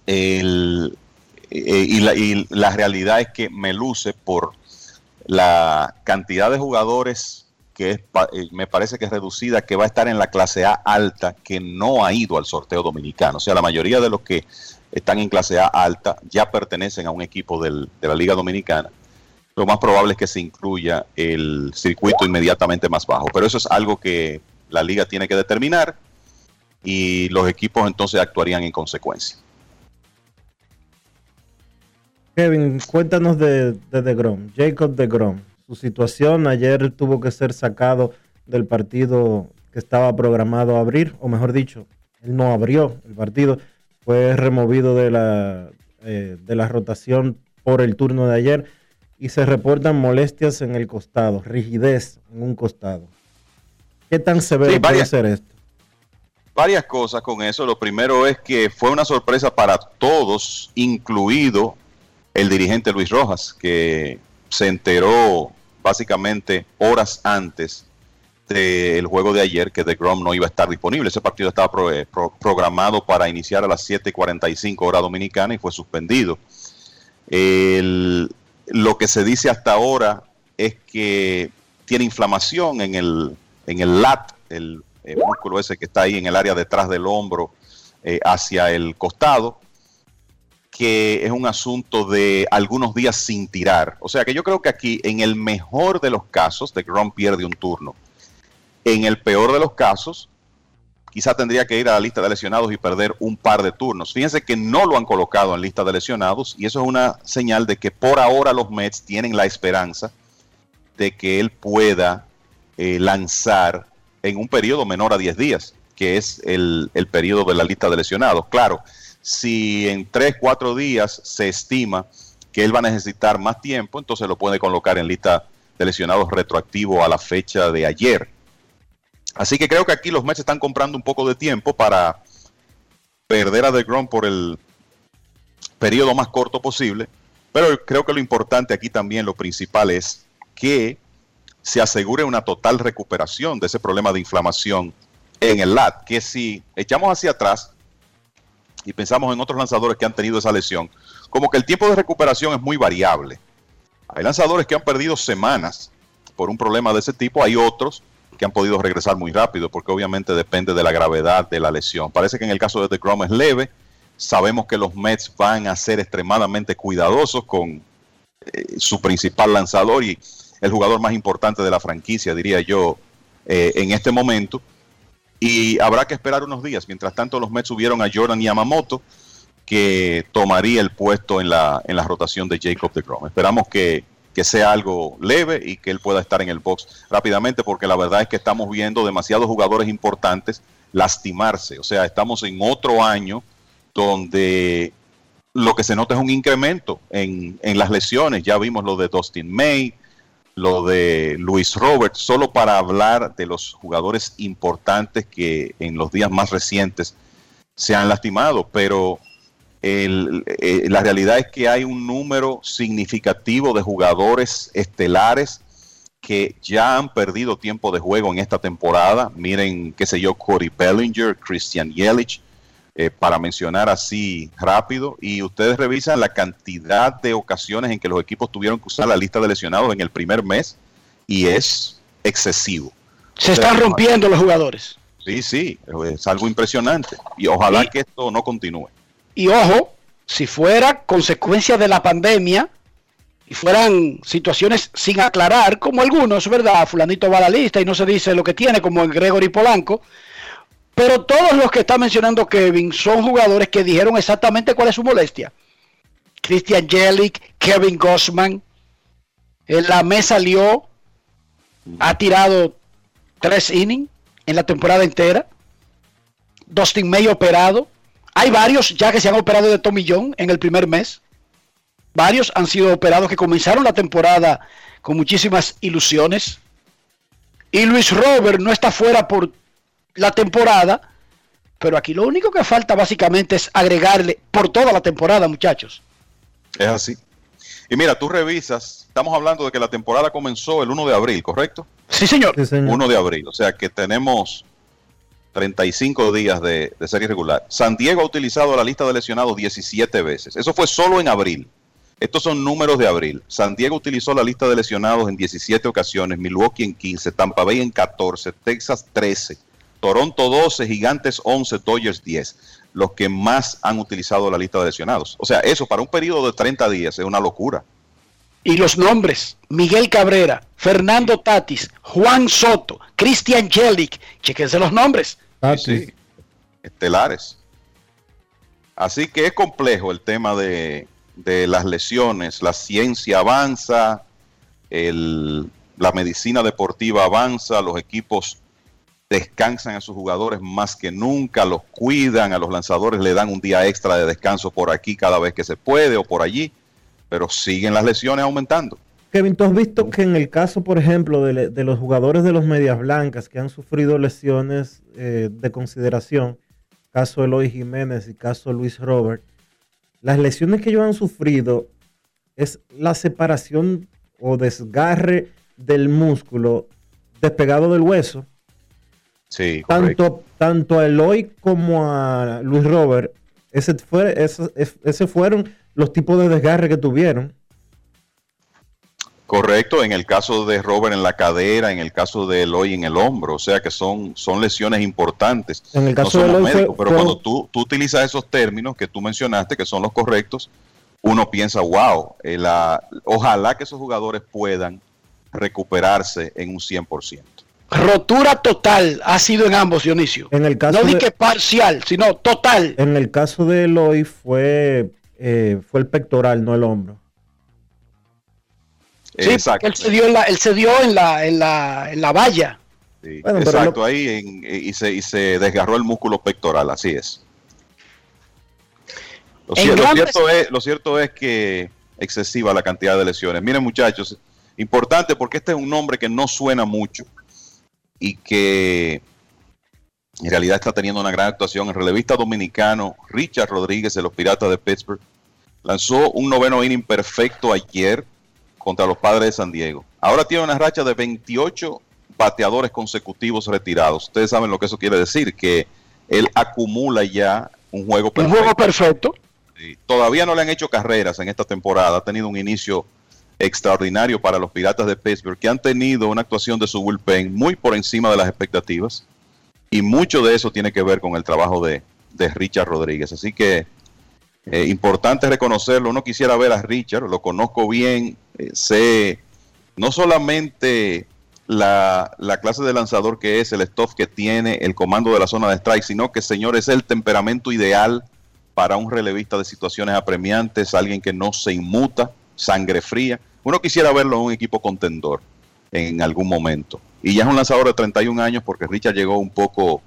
Eh, y, la, y realidad es que me luce por la cantidad de jugadores que es, eh, me parece que es reducida, que va a estar en la clase A alta, que no ha ido al sorteo dominicano. O sea, la mayoría de los que están en clase A alta ya pertenecen a un equipo del- de la Liga Dominicana lo más probable es que se incluya el circuito inmediatamente más bajo. Pero eso es algo que la liga tiene que determinar y los equipos entonces actuarían en consecuencia. Kevin, cuéntanos de, de DeGrom, Jacob DeGrom. Su situación ayer tuvo que ser sacado del partido que estaba programado a abrir, o mejor dicho, él no abrió el partido, fue removido de la, eh, de la rotación por el turno de ayer y se reportan molestias en el costado, rigidez en un costado. ¿Qué tan severo Sí, puede ser esto? Varias cosas con eso. Lo primero es que fue una sorpresa para todos, incluido el dirigente Luis Rojas, que se enteró básicamente horas antes del juego de ayer que DeGrom no iba a estar disponible. Ese partido estaba pro- eh, pro- programado para iniciar a las 7:45 hora dominicana y fue suspendido. El- lo que se dice hasta ahora es que tiene inflamación en el, en el lat, el, el músculo ese que está ahí en el área detrás del hombro eh, hacia el costado, que es un asunto de algunos días sin tirar. O sea que yo creo que aquí, en el mejor de los casos, de Grom pierde un turno. En el peor de los casos, quizá tendría que ir a la lista de lesionados y perder un par de turnos. Fíjense que no lo han colocado en lista de lesionados y eso es una señal de que por ahora los Mets tienen la esperanza de que él pueda eh, lanzar en un periodo menor a 10 días, que es el, el periodo de la lista de lesionados. Claro, Si en tres, cuatro días se estima que él va a necesitar más tiempo, entonces lo puede colocar en lista de lesionados retroactivo a la fecha de ayer. Así que creo que aquí los Mets están comprando un poco de tiempo para perder a DeGrom por el periodo más corto posible. Pero creo que lo importante aquí también, lo principal es que se asegure una total recuperación de ese problema de inflamación en el LAT. Que si echamos hacia atrás y pensamos en otros lanzadores que han tenido esa lesión, como que el tiempo de recuperación es muy variable. Hay lanzadores que han perdido semanas por un problema de ese tipo, hay otros que han podido regresar muy rápido, porque obviamente depende de la gravedad de la lesión. Parece que en el caso de DeGrom es leve. Sabemos que los Mets van a ser extremadamente cuidadosos con eh, su principal lanzador y el jugador más importante de la franquicia, diría yo, eh, en este momento. Y habrá que esperar unos días. Mientras tanto, los Mets subieron a Jordan Yamamoto, que tomaría el puesto en la, en la rotación de Jacob DeGrom. Esperamos que que sea algo leve y que él pueda estar en el box rápidamente, porque la verdad es que estamos viendo demasiados jugadores importantes lastimarse. O sea, estamos en otro año donde lo que se nota es un incremento en, en las lesiones. Ya vimos lo de Dustin May, lo de Luis Robert, solo para hablar de los jugadores importantes que en los días más recientes se han lastimado, pero eh, la realidad es que hay un número significativo de jugadores estelares que ya han perdido tiempo de juego en esta temporada. Miren, qué sé yo, Cody Bellinger, Christian Yelich, eh, para mencionar así rápido. Y ustedes revisan la cantidad de ocasiones en que los equipos tuvieron que usar la lista de lesionados en el primer mes y es excesivo. Se están rompiendo los jugadores. Sí, sí, es algo impresionante. Y ojalá que esto no continúe. Y ojo, si fuera consecuencia de la pandemia y fueran situaciones sin aclarar, como algunos, ¿verdad? Fulanito va a la lista y no se dice lo que tiene, como en Gregory Polanco. Pero todos los que está mencionando Kevin son jugadores que dijeron exactamente cuál es su molestia. Christian Jelic, Kevin Gossman. En la mesa salió, ha tirado tres innings en la temporada entera. Dustin May operado. Hay varios ya que se han operado de tomillón en el primer mes. Varios han sido operados que comenzaron la temporada con muchísimas ilusiones. Y Luis Robert no está fuera por la temporada. Pero aquí lo único que falta básicamente es agregarle por toda la temporada, muchachos. Es así. Y mira, tú revisas, estamos hablando de que la temporada comenzó el 1 de abril, ¿correcto? Sí, señor. Sí, señor. 1 de abril, o sea que tenemos 35 días de, serie regular. San Diego ha utilizado la lista de lesionados 17 veces. Eso fue solo en abril. Estos son números de abril. San Diego utilizó la lista de lesionados en 17 ocasiones, Milwaukee en 15, Tampa Bay en 14, Texas 13, Toronto 12, Gigantes 11, Dodgers 10. Los que más han utilizado la lista de lesionados. O sea, eso para un periodo de 30 días es una locura. Y los nombres, Miguel Cabrera, Fernando Tatis, Juan Soto, Christian Jelic, chequense los nombres. Ah, sí, estelares. Así que es complejo el tema de, las lesiones. La ciencia avanza, la medicina deportiva avanza, los equipos descansan a sus jugadores más que nunca, los cuidan, a los lanzadores le dan un día extra de descanso por aquí cada vez que se puede o por allí, pero siguen las lesiones aumentando. Kevin, ¿tú has visto que en el caso, por ejemplo, de, los jugadores de los Medias Blancas que han sufrido lesiones eh, de consideración, caso Eloy Jiménez y caso Luis Robert, las lesiones que ellos han sufrido es la separación o desgarre del músculo despegado del hueso. Sí, tanto, tanto a Eloy como a Luis Robert, ese, fue, ese fueron los tipos de desgarre que tuvieron. Correcto, en el caso de Robert en la cadera, en el caso de Eloy en el hombro, o sea que son, son lesiones importantes. En el caso de Eloy médicos, pero cuando tú, tú, utilizas esos términos que tú mencionaste, que son los correctos, uno piensa, wow, eh, la, ojalá que esos jugadores puedan recuperarse en un 100%. Rotura total ha sido en ambos, Dionisio. En el caso no di que parcial, sino total. En el caso de Eloy fue, eh, fue el pectoral, no el hombro. Sí, Exacto. Él se dio en la, él se dio en la, en la, en la valla. exacto, ahí y, se, y se desgarró el músculo pectoral, así es. Lo, cierto es, lo cierto es que excesiva la cantidad de lesiones. Miren muchachos, importante porque este es un nombre que no suena mucho y que en realidad está teniendo una gran actuación. El relevista dominicano Richard Rodríguez de los Piratas de Pittsburgh lanzó un noveno inning perfecto ayer contra los Padres de San Diego. Ahora tiene una racha de 28 bateadores consecutivos retirados. Ustedes saben lo que eso quiere decir, que él acumula ya un juego Un perfecto. juego perfecto. Sí, Todavía no le han hecho carreras en esta temporada. Ha tenido un inicio extraordinario para los Piratas de Pittsburgh, que han tenido una actuación de su bullpen muy por encima de las expectativas. Y mucho de eso tiene que ver con el trabajo de, de Richard Rodríguez. Así que eh, importante reconocerlo. Uno quisiera ver a Richard, lo conozco bien, eh, sé no solamente la, la clase de lanzador que es, el stuff que tiene, el comando de la zona de strike, sino que, señor, es el temperamento ideal para un relevista de situaciones apremiantes, alguien que no se inmuta, sangre fría. Uno quisiera verlo en un equipo contendor en algún momento. Y ya es un lanzador de 31 años porque Richard llegó un poco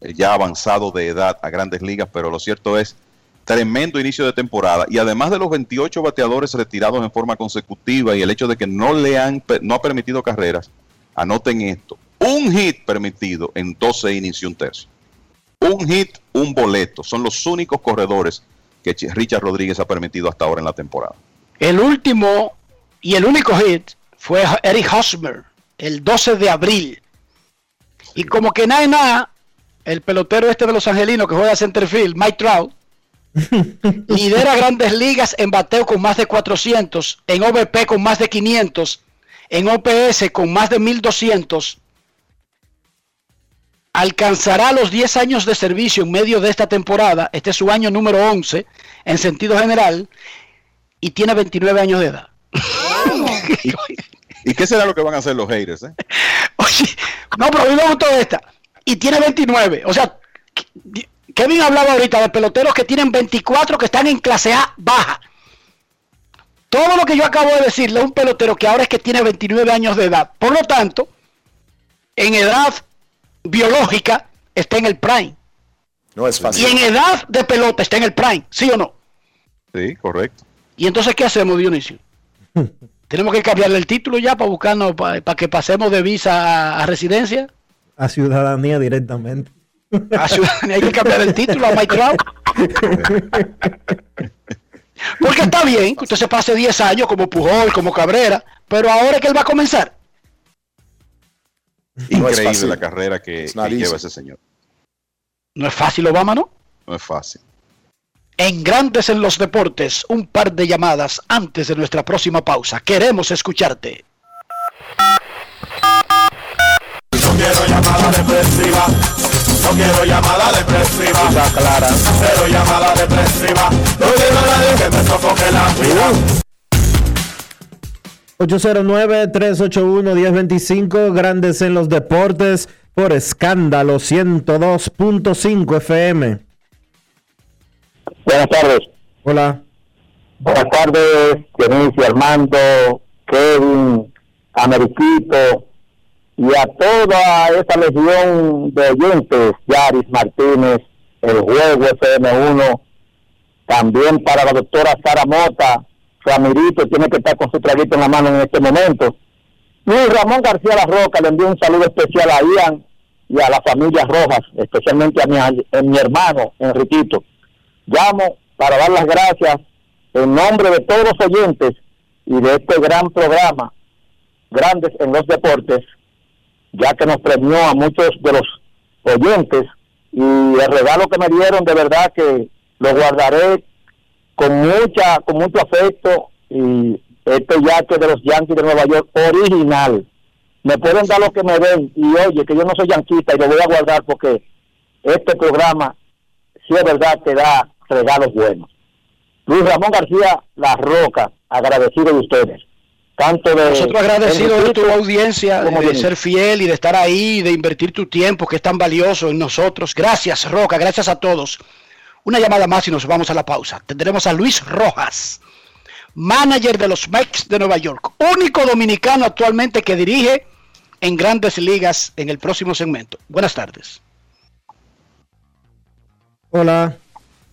eh, ya avanzado de edad a grandes ligas, pero lo cierto es tremendo inicio de temporada y además de los 28 bateadores retirados en forma consecutiva y el hecho de que no le han no ha permitido carreras, anoten esto, un hit permitido en 12 innings y un tercio. Un hit, un boleto, son los únicos corredores que Ch- Richard Rodríguez ha permitido hasta ahora en la temporada. El último y el único hit fue Eric Hosmer el 12 de abril. Y como que nada, y nada, el pelotero este de los angelinos que juega centerfield, Mike Trout, lidera grandes ligas en bateo con más de 400, en OVP con más de 500, en OPS con más de 1200. Alcanzará los 10 años de servicio en medio de esta temporada. Este es su año número 11 en sentido general y tiene 29 años de edad. ¿Y qué será lo que van a hacer los haters? eh? No, pero a mí me gustó esta. Y tiene 29. O sea, Kevin hablaba ahorita de peloteros que tienen 24 que están en clase A baja. Todo lo que yo acabo de decirle a un pelotero que ahora es que tiene 29 años de edad. Por lo tanto, en edad biológica está en el prime. No es Y fácil. en edad de pelota está en el prime. ¿Sí o no? Sí, correcto. ¿Y entonces qué hacemos, Dionisio? ¿Tenemos que cambiarle el título ya para buscarnos, para, que pasemos de visa a, a residencia? A ciudadanía directamente. A ciudadanía hay que cambiar el título a Mike Trout. Porque está bien que usted se pase 10 años como Pujol, como Cabrera, pero ahora es que él va a comenzar. No es Increíble fácil. la carrera que, not lleva ese señor. No es fácil, Obama, ¿no? No es fácil. En Grandes en los Deportes, un par de llamadas antes de nuestra próxima pausa. Queremos escucharte. No quiero llamada depresiva. No quiero llamada depresiva. clara. Cero llamada depresiva. No quiero a nadie que me sofoque la vida. 809-381-1025, Grandes en los Deportes, por escándalo 102.5 FM. Buenas tardes. Hola. Buenas tardes, Dionisio, Armando, Kevin, Ameriquito y a toda esa legión de oyentes, Yaris Martínez, el juego FM1, también para la doctora Sara Mota, Ramirito tiene que estar con su traguito en la mano en este momento. Luis Ramón García La Roca le envío un saludo especial a Ian y a la familia Rojas, especialmente a mi, a mi hermano Enriquito. Llamo para dar las gracias en nombre de todos los oyentes y de este gran programa, Grandes en los Deportes, ya que nos premió a muchos de los oyentes y el regalo que me dieron de verdad que lo guardaré con mucha con mucho afecto y este yate de los Yankees de Nueva York original. Me pueden dar lo que me den y oye que yo no soy yanquista y lo voy a guardar porque este programa si es verdad que da regalos buenos. Luis Ramón García La Roca agradecido de ustedes tanto de Nosotros agradecidos de tu audiencia, como de ser fiel y de estar ahí, de invertir tu tiempo, que es tan valioso en nosotros. Gracias, Roca, gracias a todos. Una llamada más y nos vamos a la pausa. Tendremos a Luis Rojas, manager de los Mets de Nueva York, único dominicano actualmente que dirige en grandes ligas en el próximo segmento. Buenas tardes. Hola.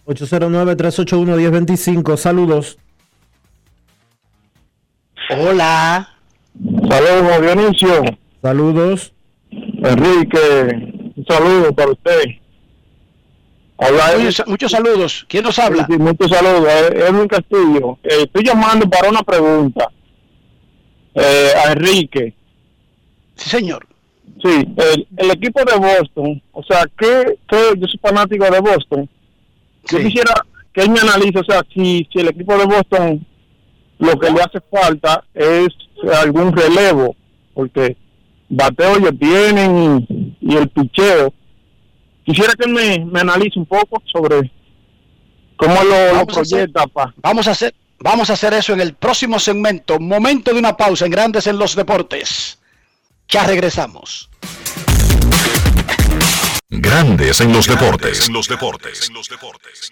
809-381-1025. Saludos. Hola. Saludos, Dionisio. Saludos. Enrique, un saludo para usted. Habla muchos, muchos, saludos. ¿Quién nos habla? Sí, sí, muchos saludos. Edwin Castillo. Eh, estoy llamando para una pregunta eh, a Enrique. Sí, señor. Sí, el, el, equipo de Boston, o sea, que, yo soy fanático de Boston. Sí. Yo quisiera que él me analice, o sea, si, si el equipo de Boston lo que le hace falta es algún relevo, porque bateo ellos tienen y, y el picheo Quisiera que me, me analice un poco sobre cómo lo, lo proyecta. Pa. Vamos a hacer vamos a hacer eso en el próximo segmento. Momento de una pausa en Grandes en los Deportes. Ya regresamos. Grandes en los deportes. En los deportes. En los deportes.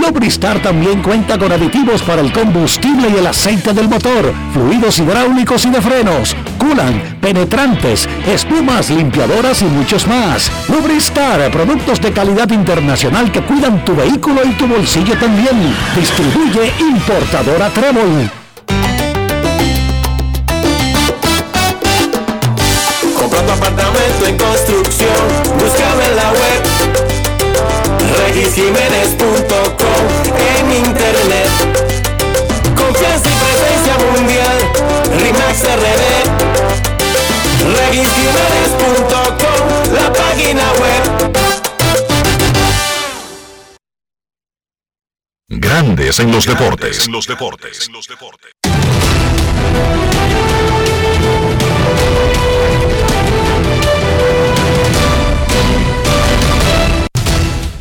Lubristar también cuenta con aditivos para el combustible y el aceite del motor fluidos hidráulicos y de frenos, culan, penetrantes, espumas, limpiadoras y muchos más. Lubristar, productos de calidad internacional que cuidan tu vehículo y tu bolsillo también. Distribuye importadora Trébol. Compra tu apartamento en construcción, búscame en la web en internet confianza y presencia mundial. RIMAX RD. Regisjiménez.com, la página web. Grandes en los deportes. En los deportes. En los deportes.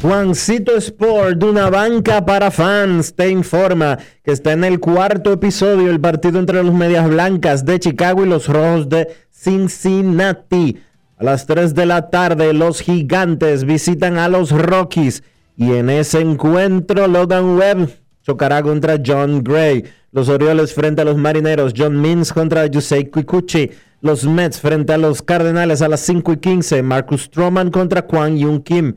Juancito Sport, una banca para fans, te informa que está en el cuarto episodio el partido entre los Medias Blancas de Chicago y los Rojos de Cincinnati. A las 3 de la tarde, los Gigantes visitan a los Rockies y en ese encuentro, Logan Webb chocará contra John Gray. Los Orioles frente a los Marineros, John Means contra Yusei Kikuchi. Los Mets frente a los Cardenales a las 5 y 15, Marcus Stroman contra Kwang Yung Kim.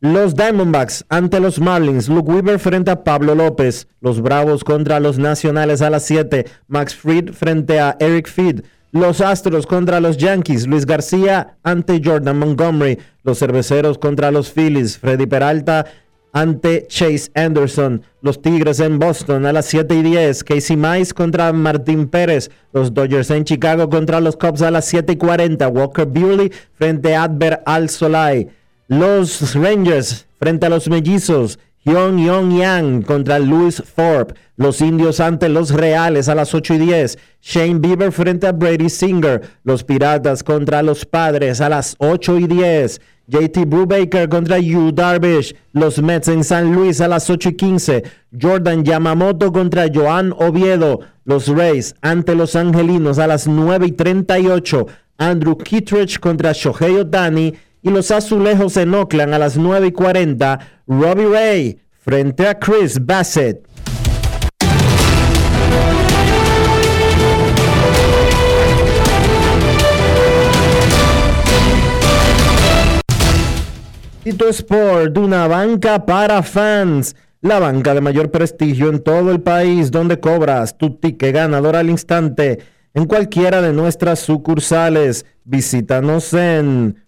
Los Diamondbacks ante los Marlins, Luke Weaver frente a Pablo López, los Bravos contra los Nacionales a las 7, Max Fried frente a Eric Feed, los Astros contra los Yankees, Luis García ante Jordan Montgomery, los Cerveceros contra los Phillies, Freddy Peralta ante Chase Anderson, los Tigres en Boston a las 7 y 10, Casey Mize contra Martín Pérez, los Dodgers en Chicago contra los Cubs a las 7 y 40, Walker Buehler frente a Adver Al Solai. Los Rangers frente a los Mellizos. Hyun Yong Yang contra Louis Thorpe. Los Indios ante los Reales a las 8 y 10. Shane Bieber frente a Brady Singer. Los Piratas contra los Padres a las 8 y 10. JT Brubaker contra Yu Darvish. Los Mets en San Luis a las 8 y 15. Jordan Yamamoto contra Joan Oviedo. Los Rays ante los Angelinos a las 9 y 38. Andrew Kittredge contra Shohei Otani y los azulejos en Oakland a las 9 y 40. Robbie Ray frente a Chris Bassett. Tito Sport, una banca para fans. La banca de mayor prestigio en todo el país, donde cobras tu ticket ganador al instante en cualquiera de nuestras sucursales. Visítanos en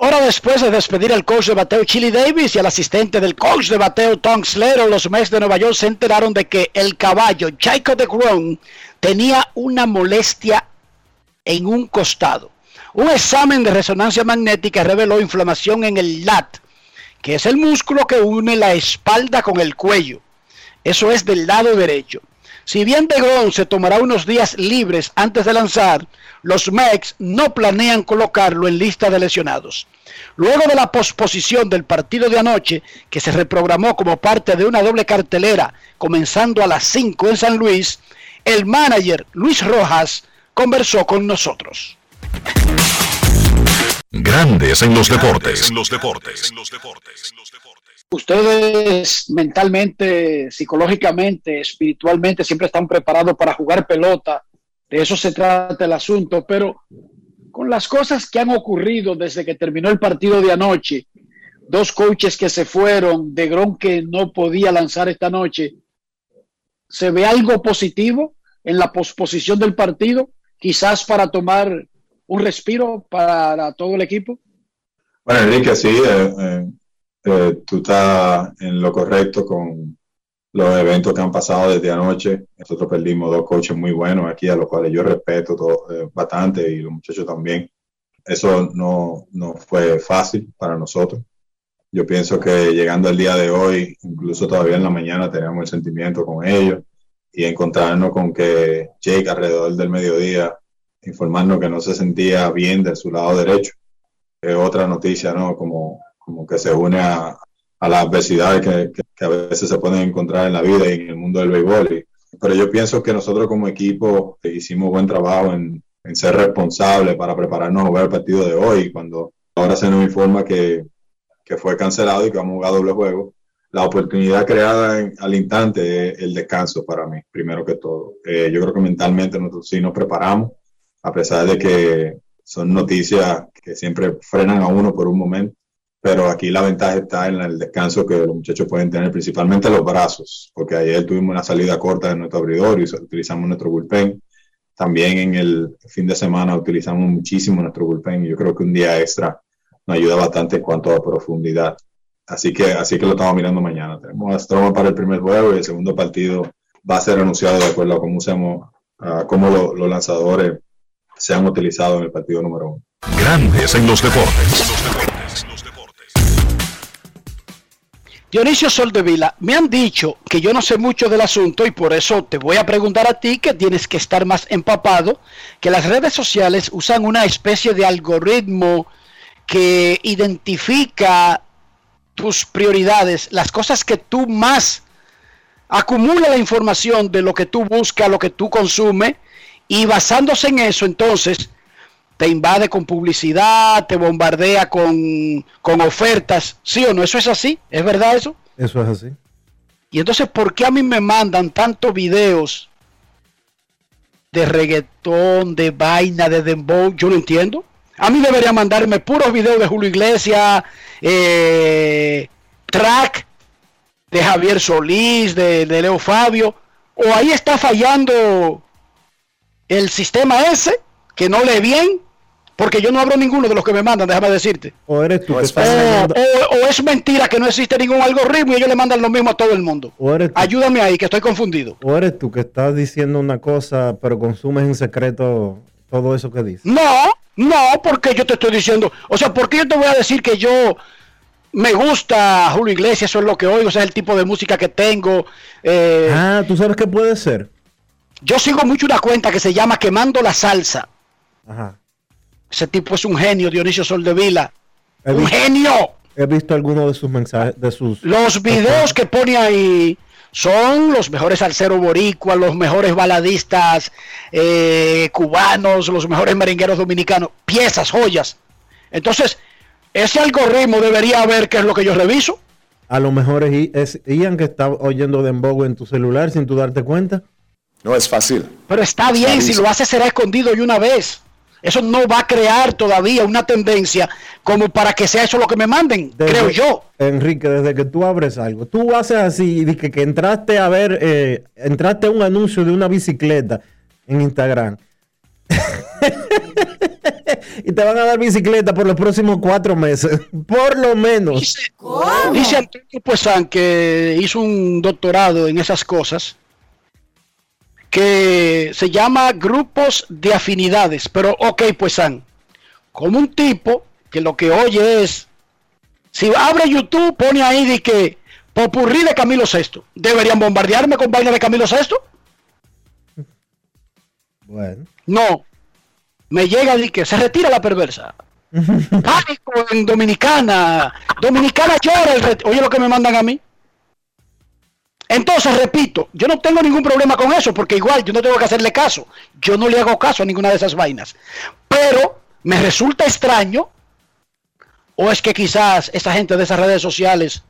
Hora después de despedir al coach de bateo Chili Davis y al asistente del coach de bateo Tom Slater, los Mets de Nueva York se enteraron de que el caballo Jacob de Grom tenía una molestia en un costado. Un examen de resonancia magnética reveló inflamación en el LAT, que es el músculo que une la espalda con el cuello. Eso es del lado derecho. Si bien DeGrom se tomará unos días libres antes de lanzar, los Mex no planean colocarlo en lista de lesionados. Luego de la posposición del partido de anoche, que se reprogramó como parte de una doble cartelera comenzando a las 5 en San Luis, el manager Luis Rojas conversó con nosotros. Grandes en los deportes. Ustedes mentalmente, psicológicamente, espiritualmente siempre están preparados para jugar pelota. De eso se trata el asunto. Pero con las cosas que han ocurrido desde que terminó el partido de anoche, dos coaches que se fueron, de Gron que no podía lanzar esta noche, ¿se ve algo positivo en la posposición del partido? Quizás para tomar un respiro para todo el equipo. Bueno, Enrique, sí, eh, eh, eh, tú estás en lo correcto con los eventos que han pasado desde anoche. Nosotros perdimos dos coaches muy buenos aquí, a los cuales yo respeto todo, bastante y los muchachos también. Eso no, no fue fácil para nosotros. Yo pienso que llegando al día de hoy, incluso todavía en la mañana, teníamos el sentimiento con ellos y encontrarnos con que Jake alrededor del mediodía informarnos que no se sentía bien de su lado derecho. Es otra noticia, ¿no? Como, como que se une a, a las adversidades que, que, a veces se pueden encontrar en la vida y en el mundo del béisbol. pero yo pienso que nosotros como equipo hicimos buen trabajo en, en ser responsables para prepararnos a jugar el partido de hoy. Cuando ahora se nos informa que, que fue cancelado y que vamos a jugar doble juego, la oportunidad creada en, al instante es el descanso para mí, primero que todo. Eh, yo creo que mentalmente nosotros sí nos preparamos a pesar de que son noticias que siempre frenan a uno por un momento, pero aquí la ventaja está en el descanso que los muchachos pueden tener, principalmente los brazos, porque ayer tuvimos una salida corta de nuestro abridor y utilizamos nuestro bullpen. También en el fin de semana utilizamos muchísimo nuestro bullpen y yo creo que un día extra nos ayuda bastante en cuanto a profundidad. Así que, así que lo estamos mirando mañana. Tenemos a Stroma para el primer juego y el segundo partido va a ser anunciado de acuerdo a cómo, usamos, a cómo los lanzadores se han utilizado en el partido número uno. Grandes en los deportes. Dionisio Soldevila, me han dicho que yo no sé mucho del asunto y por eso te voy a preguntar a ti que tienes que estar más empapado, que las redes sociales usan una especie de algoritmo que identifica tus prioridades, las cosas que tú más acumula la información de lo que tú buscas, lo que tú consumes y basándose en eso, entonces, te invade con publicidad, te bombardea con, con ofertas. ¿Sí o no? ¿Eso es así? ¿Es verdad eso? Eso es así. Y entonces, ¿por qué a mí me mandan tantos videos de reggaetón, de vaina, de dembow? Yo no entiendo. A mí debería mandarme puros videos de Julio Iglesias, eh, track de Javier Solís, de, de Leo Fabio. O ahí está fallando el sistema ese, que no lee bien, porque yo no abro ninguno de los que me mandan, déjame decirte. O eres tú o, es mentira que no existe ningún algoritmo y ellos le mandan lo mismo a todo el mundo. Ayúdame ahí, que estoy confundido. O eres tú que estás diciendo una cosa, pero consumes en secreto todo eso que dices. No, no, porque yo te estoy diciendo, o sea, ¿por qué yo te voy a decir que yo me gusta Julio Iglesias, eso es lo que oigo, o sea, el tipo de música que tengo. Eh, ah, tú sabes qué puede ser. Yo sigo mucho una cuenta que se llama Quemando la Salsa. Ajá. Ese tipo es un genio, Dionisio Soldevila. un genio. He visto algunos de sus mensajes, de sus... Los videos que pone ahí son los mejores salseros boricuas, los mejores baladistas eh, cubanos, los mejores merengueros dominicanos, piezas, joyas. Entonces, ese algoritmo debería ver qué es lo que yo reviso. A lo mejor es Ian que está oyendo Dembow en tu celular sin tú darte cuenta. No es fácil. Pero está bien, si lo hace será escondido y una vez. Eso no va a crear todavía una tendencia como para que sea eso lo que me manden, creo yo. Enrique, desde que tú abres algo, tú haces así, y que, que entraste a ver, eh, entraste a un anuncio de una bicicleta en Instagram y te van a dar bicicleta por los próximos cuatro meses. Por lo menos. Dice, dice Antonio Puesan, que hizo un doctorado en esas cosas, que se llama grupos de afinidades. Pero, ok, Puesan, como un tipo que lo que oye es, si abre YouTube, pone ahí de que popurrí de Camilo VI. ¿Deberían bombardearme con vaina de Camilo VI? Bueno. No. Me llega de que se retira la perversa. Pánico en Dominicana. Dominicana llora el Oye lo que me mandan a mí. Entonces, repito, yo no tengo ningún problema con eso, porque igual yo no tengo que hacerle caso. Yo no le hago caso a ninguna de esas vainas. Pero me resulta extraño, o es que quizás esa gente de esas redes sociales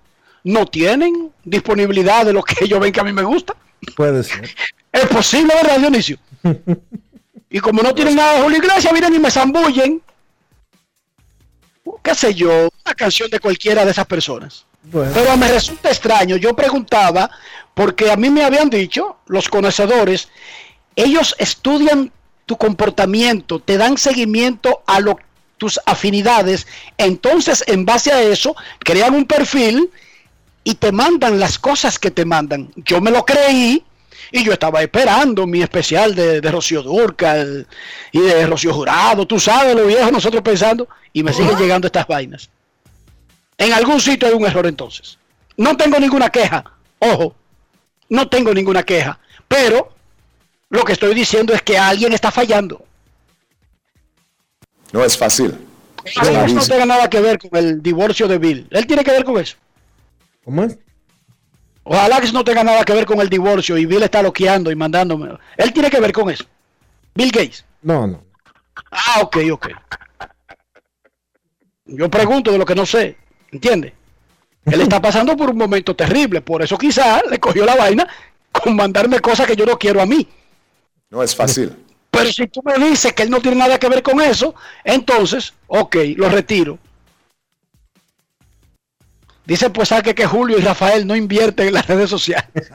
no tienen disponibilidad de lo que ellos ven que a mí me gusta. Puede ser. Es posible, ¿verdad, Dionisio? Y como no tienen nada de Julio Iglesias, miren y me zambullen. qué sé yo, una canción de cualquiera de esas personas. Bueno. Pero me resulta extraño. Yo preguntaba, porque a mí me habían dicho, los conocedores, ellos estudian tu comportamiento, te dan seguimiento a lo, tus afinidades, entonces en base a eso crean un perfil y te mandan las cosas que te mandan. Yo me lo creí y yo estaba esperando mi especial de, de Rocío Durcal y de Rocío Jurado, tú sabes, lo viejo, nosotros pensando, y me siguen llegando estas vainas. En algún sitio hay un error entonces. No tengo ninguna queja, ojo, no tengo ninguna queja, pero lo que estoy diciendo es que alguien está fallando. No es fácil. Alex no tenga nada que ver con el divorcio de Bill. Él tiene que ver con eso. ¿Cómo es? Ojalá que no tenga nada que ver con el divorcio y Bill está loqueando y mandándome. Él tiene que ver con eso. Bill Gates. No, no. Ah, ok, ok. Yo pregunto de lo que no sé. ¿Entiende? Él está pasando por un momento terrible. Por eso quizás le cogió la vaina con mandarme cosas que yo no quiero a mí. No es fácil. Pero si tú me dices que él no tiene nada que ver con eso, entonces, ok, lo retiro. Dice pues saque que Julio y Rafael no invierten en las redes sociales.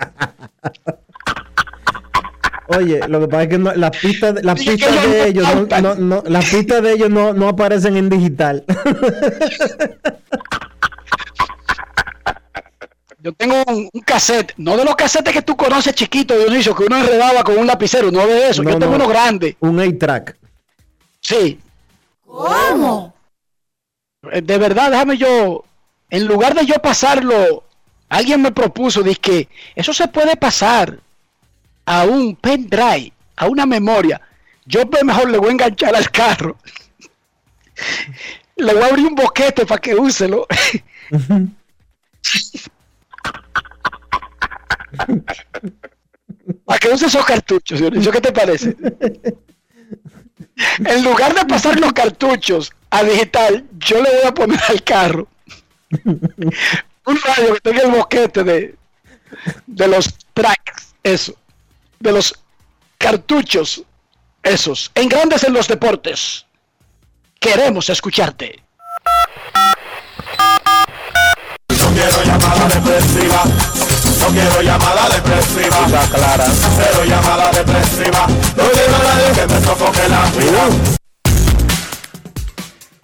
Oye, lo que pasa es que no- las pistas, las pistas ellos de ellos, no, no, las pistas de ellos no, no aparecen en digital. Yo tengo un, un cassette, no de los cassettes que tú conoces chiquitos, Dionisio, que uno enredaba con un lapicero, no de eso. No, Yo tengo no. uno grande. Un A-track. Sí. ¿Cómo? Eh, De verdad, déjame yo, en lugar de yo pasarlo, alguien me propuso, dice que eso se puede pasar a un pendrive, a una memoria. Yo pues mejor le voy a enganchar al carro. le voy a abrir un boquete para que úselo. para que use esos cartuchos, Dionisio, ¿qué te parece? en lugar de pasar los cartuchos a digital, yo le voy a poner al carro un radio que tenga el boquete de, de los tracks, eso, de los cartuchos, esos, en grandes en los deportes. Queremos escucharte. Llamada depresiva. No quiero llamada depresiva. clara. Cero llamada depresiva. No quiero a nadie que me sofoque la vida.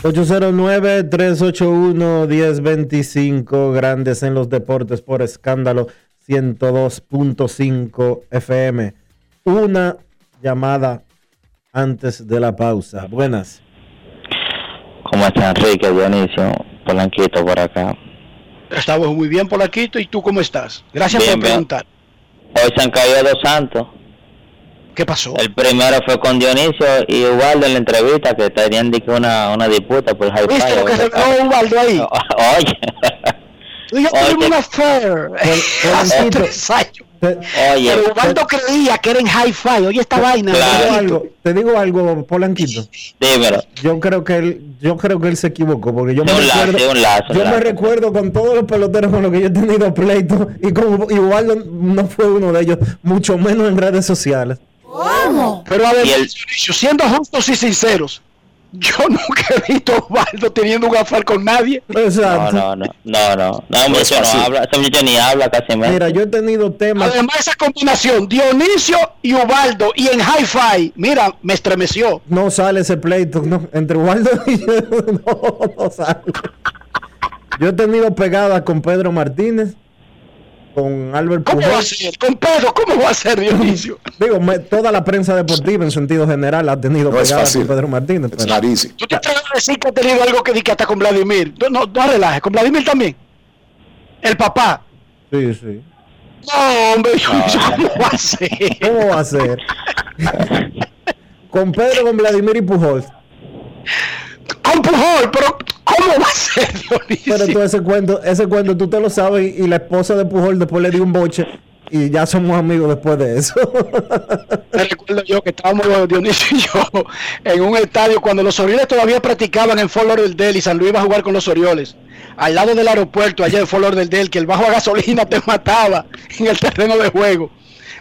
809-381-1025, grandes en los deportes por escándalo 102.5 FM. Una llamada antes de la pausa. Buenas. ¿Cómo está Enrique, Dionisio? Polanquito por acá. Estamos muy bien, Polaquito, ¿y tú cómo estás? Gracias Bien, por bien. preguntar. Hoy se han caído dos santos. ¿Qué pasó? El primero fue con Dionisio y Ubaldo en la entrevista que tenían una, una disputa por high ¿Viste lo que se ahí? Oye, yo Oye. tuvimos una affair hace tres años. oye, Pero Ubaldo creía que era en hi-fi. Oye, esta vaina. Te digo algo, te digo algo, Polanquito. dímelo. Yo creo que él, yo creo que él se equivocó porque yo me De lazo, recuerdo, de un lazo, yo un me lazo. recuerdo con todos los peloteros con los que yo he tenido pleito y con igual no fue uno de ellos, mucho menos en redes sociales. ¿Cómo? Pero además, Y el- siendo justos y sinceros, Yo nunca he visto a Osvaldo teniendo un afán con nadie. No, no, no, no, no, no, hombre, eso no habla, ese muchacho ni habla casi menos. Mira, yo he tenido temas. Además, esa combinación, Dionisio y Ubaldo, y en hi-fi, mira, me estremeció. No sale ese pleito, no, entre Waldo y yo, no, no sale. Yo he tenido pegadas con Pedro Martínez, con Albert ¿Cómo va a ser? Con Pedro, ¿cómo va a ser Dionisio? Digo, me- toda la prensa deportiva en sentido general ha tenido No es fácil. con Pedro Martínez. pero- Tú te atreves a decir que ha tenido algo que di que hasta con Vladimir. No, no, no relajes, con Vladimir también. El papá. Sí, sí. No, hombre, Dionisio, ¿cómo va a ser? ¿Cómo va a ser? con Pedro, con Vladimir y Pujol. Con Pujol, pero ¿cómo va a ser Dionisio? Pero tú ese cuento, ese cuento tú te lo sabes y, y la esposa de Pujol después le dio un boche y ya somos amigos después de eso. Me recuerdo yo que estábamos Dionisio y yo en un estadio cuando los Orioles todavía practicaban en Fort Lauderdale y San Luis iba a jugar con los Orioles. Al lado del aeropuerto, allá en Fort Lauderdale, que el bajo a gasolina te mataba en el terreno de juego.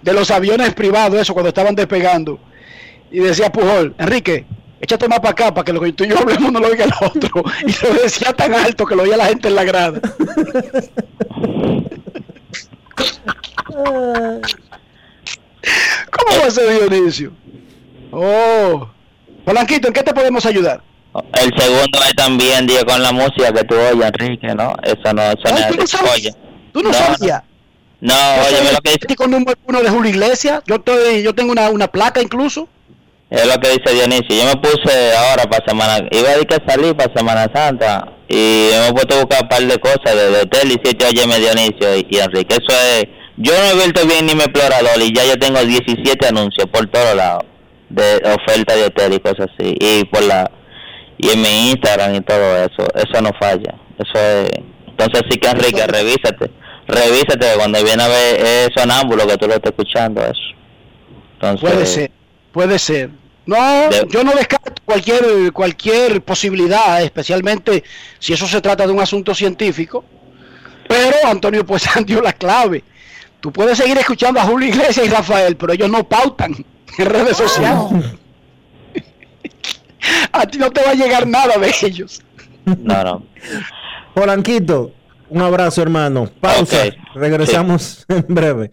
De los aviones privados, eso, cuando estaban despegando. Y decía Pujol, Enrique, échate más para acá para que lo que tú y yo hablemos no lo oiga el otro. Y lo decía tan alto que lo oía la gente en la grada. ¿Cómo va a ser Dionisio? Oh. Polanquito, ¿en qué te podemos ayudar? El segundo es también, digo, con la música que tú oyes, Enrique, ¿no? Eso no, eso Ay, no ¿tú no es sabes? oye. ¿Tú no, No, sabías? No, oye, lo que dice, fanático número uno de Julio Iglesias. Yo estoy, yo tengo una, una placa incluso. Es lo que dice Dionisio. Yo me puse ahora para Semana, iba a decir que salir para Semana Santa y me he puesto a buscar un par de cosas de, de hotel y sitio oye Dionisio y, y Enrique. Eso es, yo no he visto bien ni mi explorador y ya yo tengo 17 anuncios por todos lados de oferta de hotel y cosas así y por la y en mi Instagram y todo eso, eso no falla. Eso es, entonces sí que Enrique, revísate, revísate cuando viene a ver es sonámbulo que tú lo estás escuchando eso. Entonces, Puede ser, puede ser. No, De- yo no descarto cualquier cualquier posibilidad, especialmente si eso se trata de un asunto científico. Pero Antonio pues dio la clave. Tú puedes seguir escuchando a Julio Iglesias y Rafael, pero ellos no pautan en redes sociales. a ti no te va a llegar nada de ellos. No, no. Polanquito, un abrazo, hermano. Pausa. Regresamos en breve.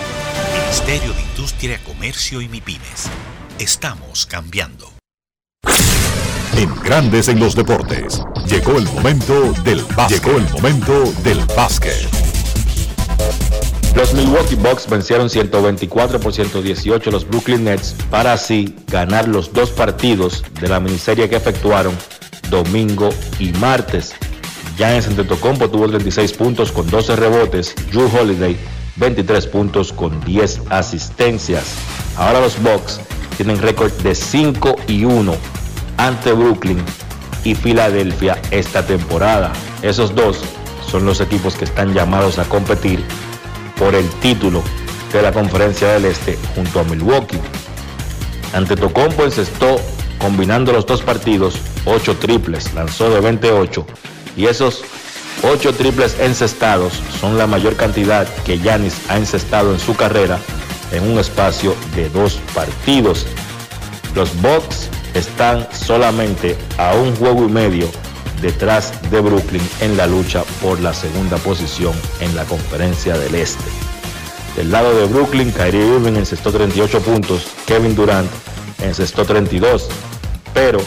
Ministerio de Industria, Comercio y MIPIMES. Estamos cambiando. En Grandes en los deportes. Llegó el momento del básquet. Llegó el momento del básquet. Los Milwaukee Bucks vencieron 124 por 118 a los Brooklyn Nets para así ganar los dos partidos de la miniserie que efectuaron domingo y martes. Giannis Antetokounmpo tuvo 36 puntos con 12 rebotes, Drew Holiday 23 puntos con 10 asistencias. Ahora los Bucks tienen récord de 5 y 1 ante Brooklyn y Filadelfia esta temporada. Esos dos son los equipos que están llamados a competir por el título de la Conferencia del Este junto a Milwaukee. Ante Tocompo encestó, combinando los dos partidos, 8 triples, lanzó de 28 y esos 8 triples encestados son la mayor cantidad que Yanis ha encestado en su carrera en un espacio de dos partidos. Los Bucks están solamente a un juego y medio detrás de Brooklyn en la lucha por la segunda posición en la conferencia del Este. Del lado de Brooklyn, Kyrie Irving encestó 38 puntos, Kevin Durant encestó 32, pero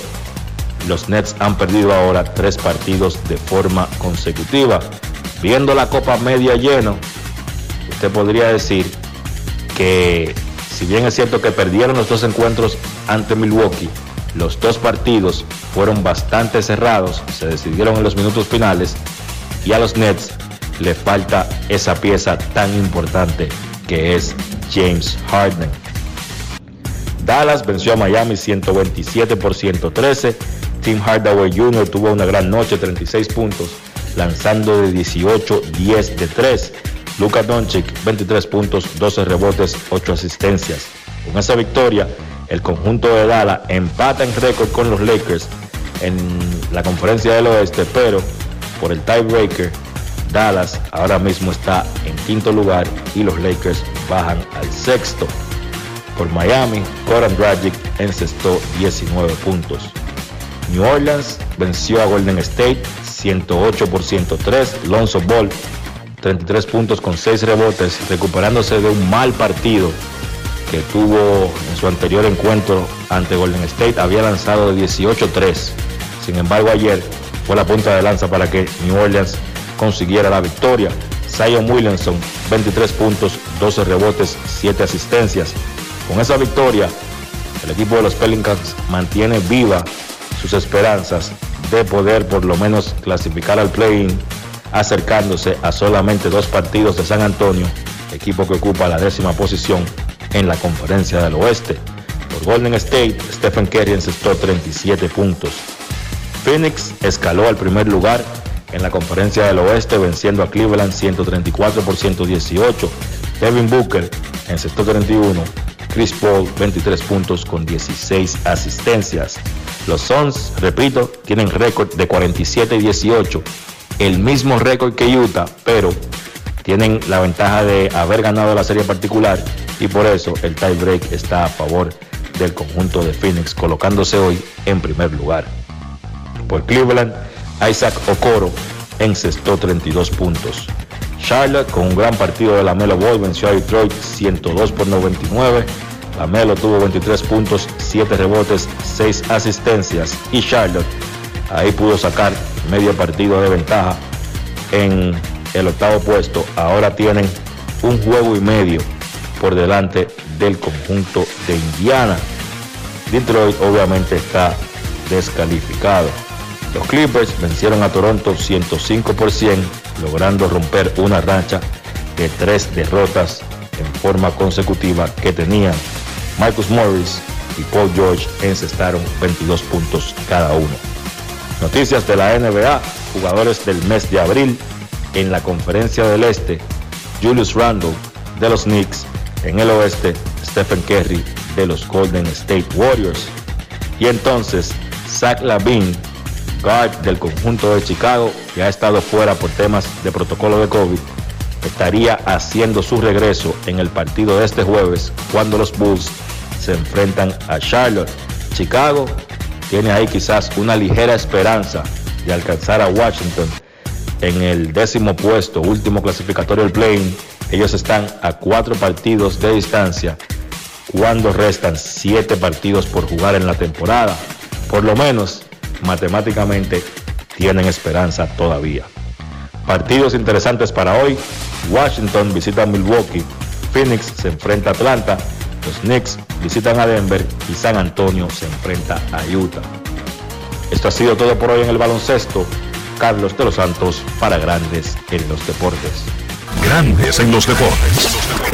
los Nets han perdido ahora tres partidos de forma consecutiva. Viendo la Copa Media lleno, usted podría decir que si bien es cierto que perdieron los dos encuentros ante Milwaukee, los dos partidos fueron bastante cerrados, se decidieron en los minutos finales y a los Nets le falta esa pieza tan importante que es James Harden. Dallas venció a Miami 127 por 113. Tim Hardaway Jr. tuvo una gran noche, 36 puntos, lanzando de 18, 10 de 3. Luka Doncic, 23 puntos, 12 rebotes, 8 asistencias. Con esa victoria, el conjunto de Dallas empata en récord con los Lakers en la conferencia del oeste, pero por el tiebreaker, Dallas ahora mismo está en quinto lugar y los Lakers bajan al sexto. Por Miami, Goran Dragic encestó 19 puntos. New Orleans venció a Golden State 108 por 103. Lonzo Ball 33 puntos con 6 rebotes, recuperándose de un mal partido que tuvo en su anterior encuentro ante Golden State. Había lanzado de 18-3. Sin embargo, ayer fue la punta de lanza para que New Orleans consiguiera la victoria. Zion Williamson, 23 puntos, 12 rebotes, 7 asistencias. Con esa victoria, el equipo de los Pelicans mantiene viva sus esperanzas de poder por lo menos clasificar al play-in, acercándose a solamente dos partidos de San Antonio, equipo que ocupa la décima posición en la conferencia del oeste. Por Golden State, Stephen Curry encestó 37 puntos. Phoenix escaló al primer lugar en la conferencia del oeste venciendo a Cleveland 134 por 118. Devin Booker encestó 31. Chris Paul 23 puntos con 16 asistencias. Los Suns, repito, tienen récord de 47 y 18. El mismo récord que Utah, pero tienen la ventaja de haber ganado la serie particular y por eso el tiebreak está a favor del conjunto de Phoenix, colocándose hoy en primer lugar. Por Cleveland, Isaac Okoro encestó 32 puntos. Charlotte, con un gran partido de la Melo Ball, venció a Detroit 102 por 99. La Melo tuvo 23 puntos, 7 rebotes, 6 asistencias y Charlotte ahí pudo sacar medio partido de ventaja en el octavo puesto. Ahora tienen un juego y medio por delante del conjunto de Indiana. Detroit obviamente está descalificado. Los Clippers vencieron a Toronto 105 por 100, logrando romper una racha de tres derrotas en forma consecutiva que tenían. Marcus Morris y Paul George encestaron 22 puntos cada uno. Noticias de la NBA, jugadores del mes de abril en la conferencia del Este, Julius Randle de los Knicks, en el oeste, Stephen Curry de los Golden State Warriors. Y entonces, Zach Lavin, guard del conjunto de Chicago, que ha estado fuera por temas de protocolo de COVID, estaría haciendo su regreso en el partido de este jueves cuando los Bulls se enfrentan a Charlotte. Chicago tiene ahí quizás una ligera esperanza de alcanzar a Washington en el décimo puesto, último clasificatorio del play Ellos están a cuatro partidos de distancia cuando restan siete partidos por jugar en la temporada. Por lo menos, matemáticamente, tienen esperanza todavía. Partidos interesantes para hoy. Washington visita Milwaukee. Phoenix se enfrenta a Atlanta. Los Knicks visitan a Denver y San Antonio se enfrenta a Utah. Esto ha sido todo por hoy en el baloncesto. Carlos de los Santos para Grandes en los Deportes. Grandes en los Deportes.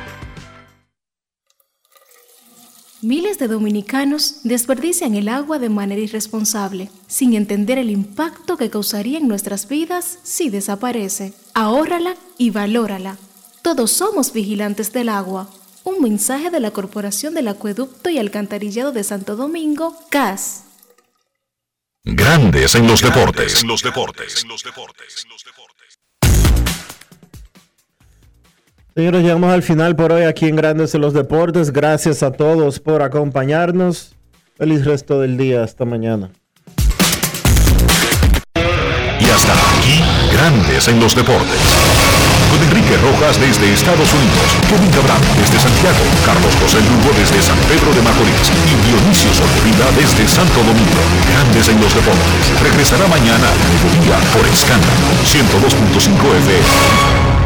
Miles de dominicanos desperdician el agua de manera irresponsable, sin entender el impacto que causaría en nuestras vidas si desaparece. Ahórrala y valórala. Todos somos vigilantes del agua. Un mensaje de la Corporación del Acueducto y Alcantarillado de Santo Domingo, CAS. Grandes en los deportes. En los deportes. Señores, llegamos al final por hoy aquí en Grandes en los Deportes. Gracias a todos por acompañarnos. Feliz resto del día. Hasta mañana. Y hasta aquí, Grandes en los Deportes. Con Enrique Rojas desde Estados Unidos, Kevin Cabral desde Santiago, Carlos José Lugo desde San Pedro de Macorís y Dionisio Solterida desde Santo Domingo. Grandes en los Deportes. Regresará mañana a mediodía por Escándalo 102.5 FM.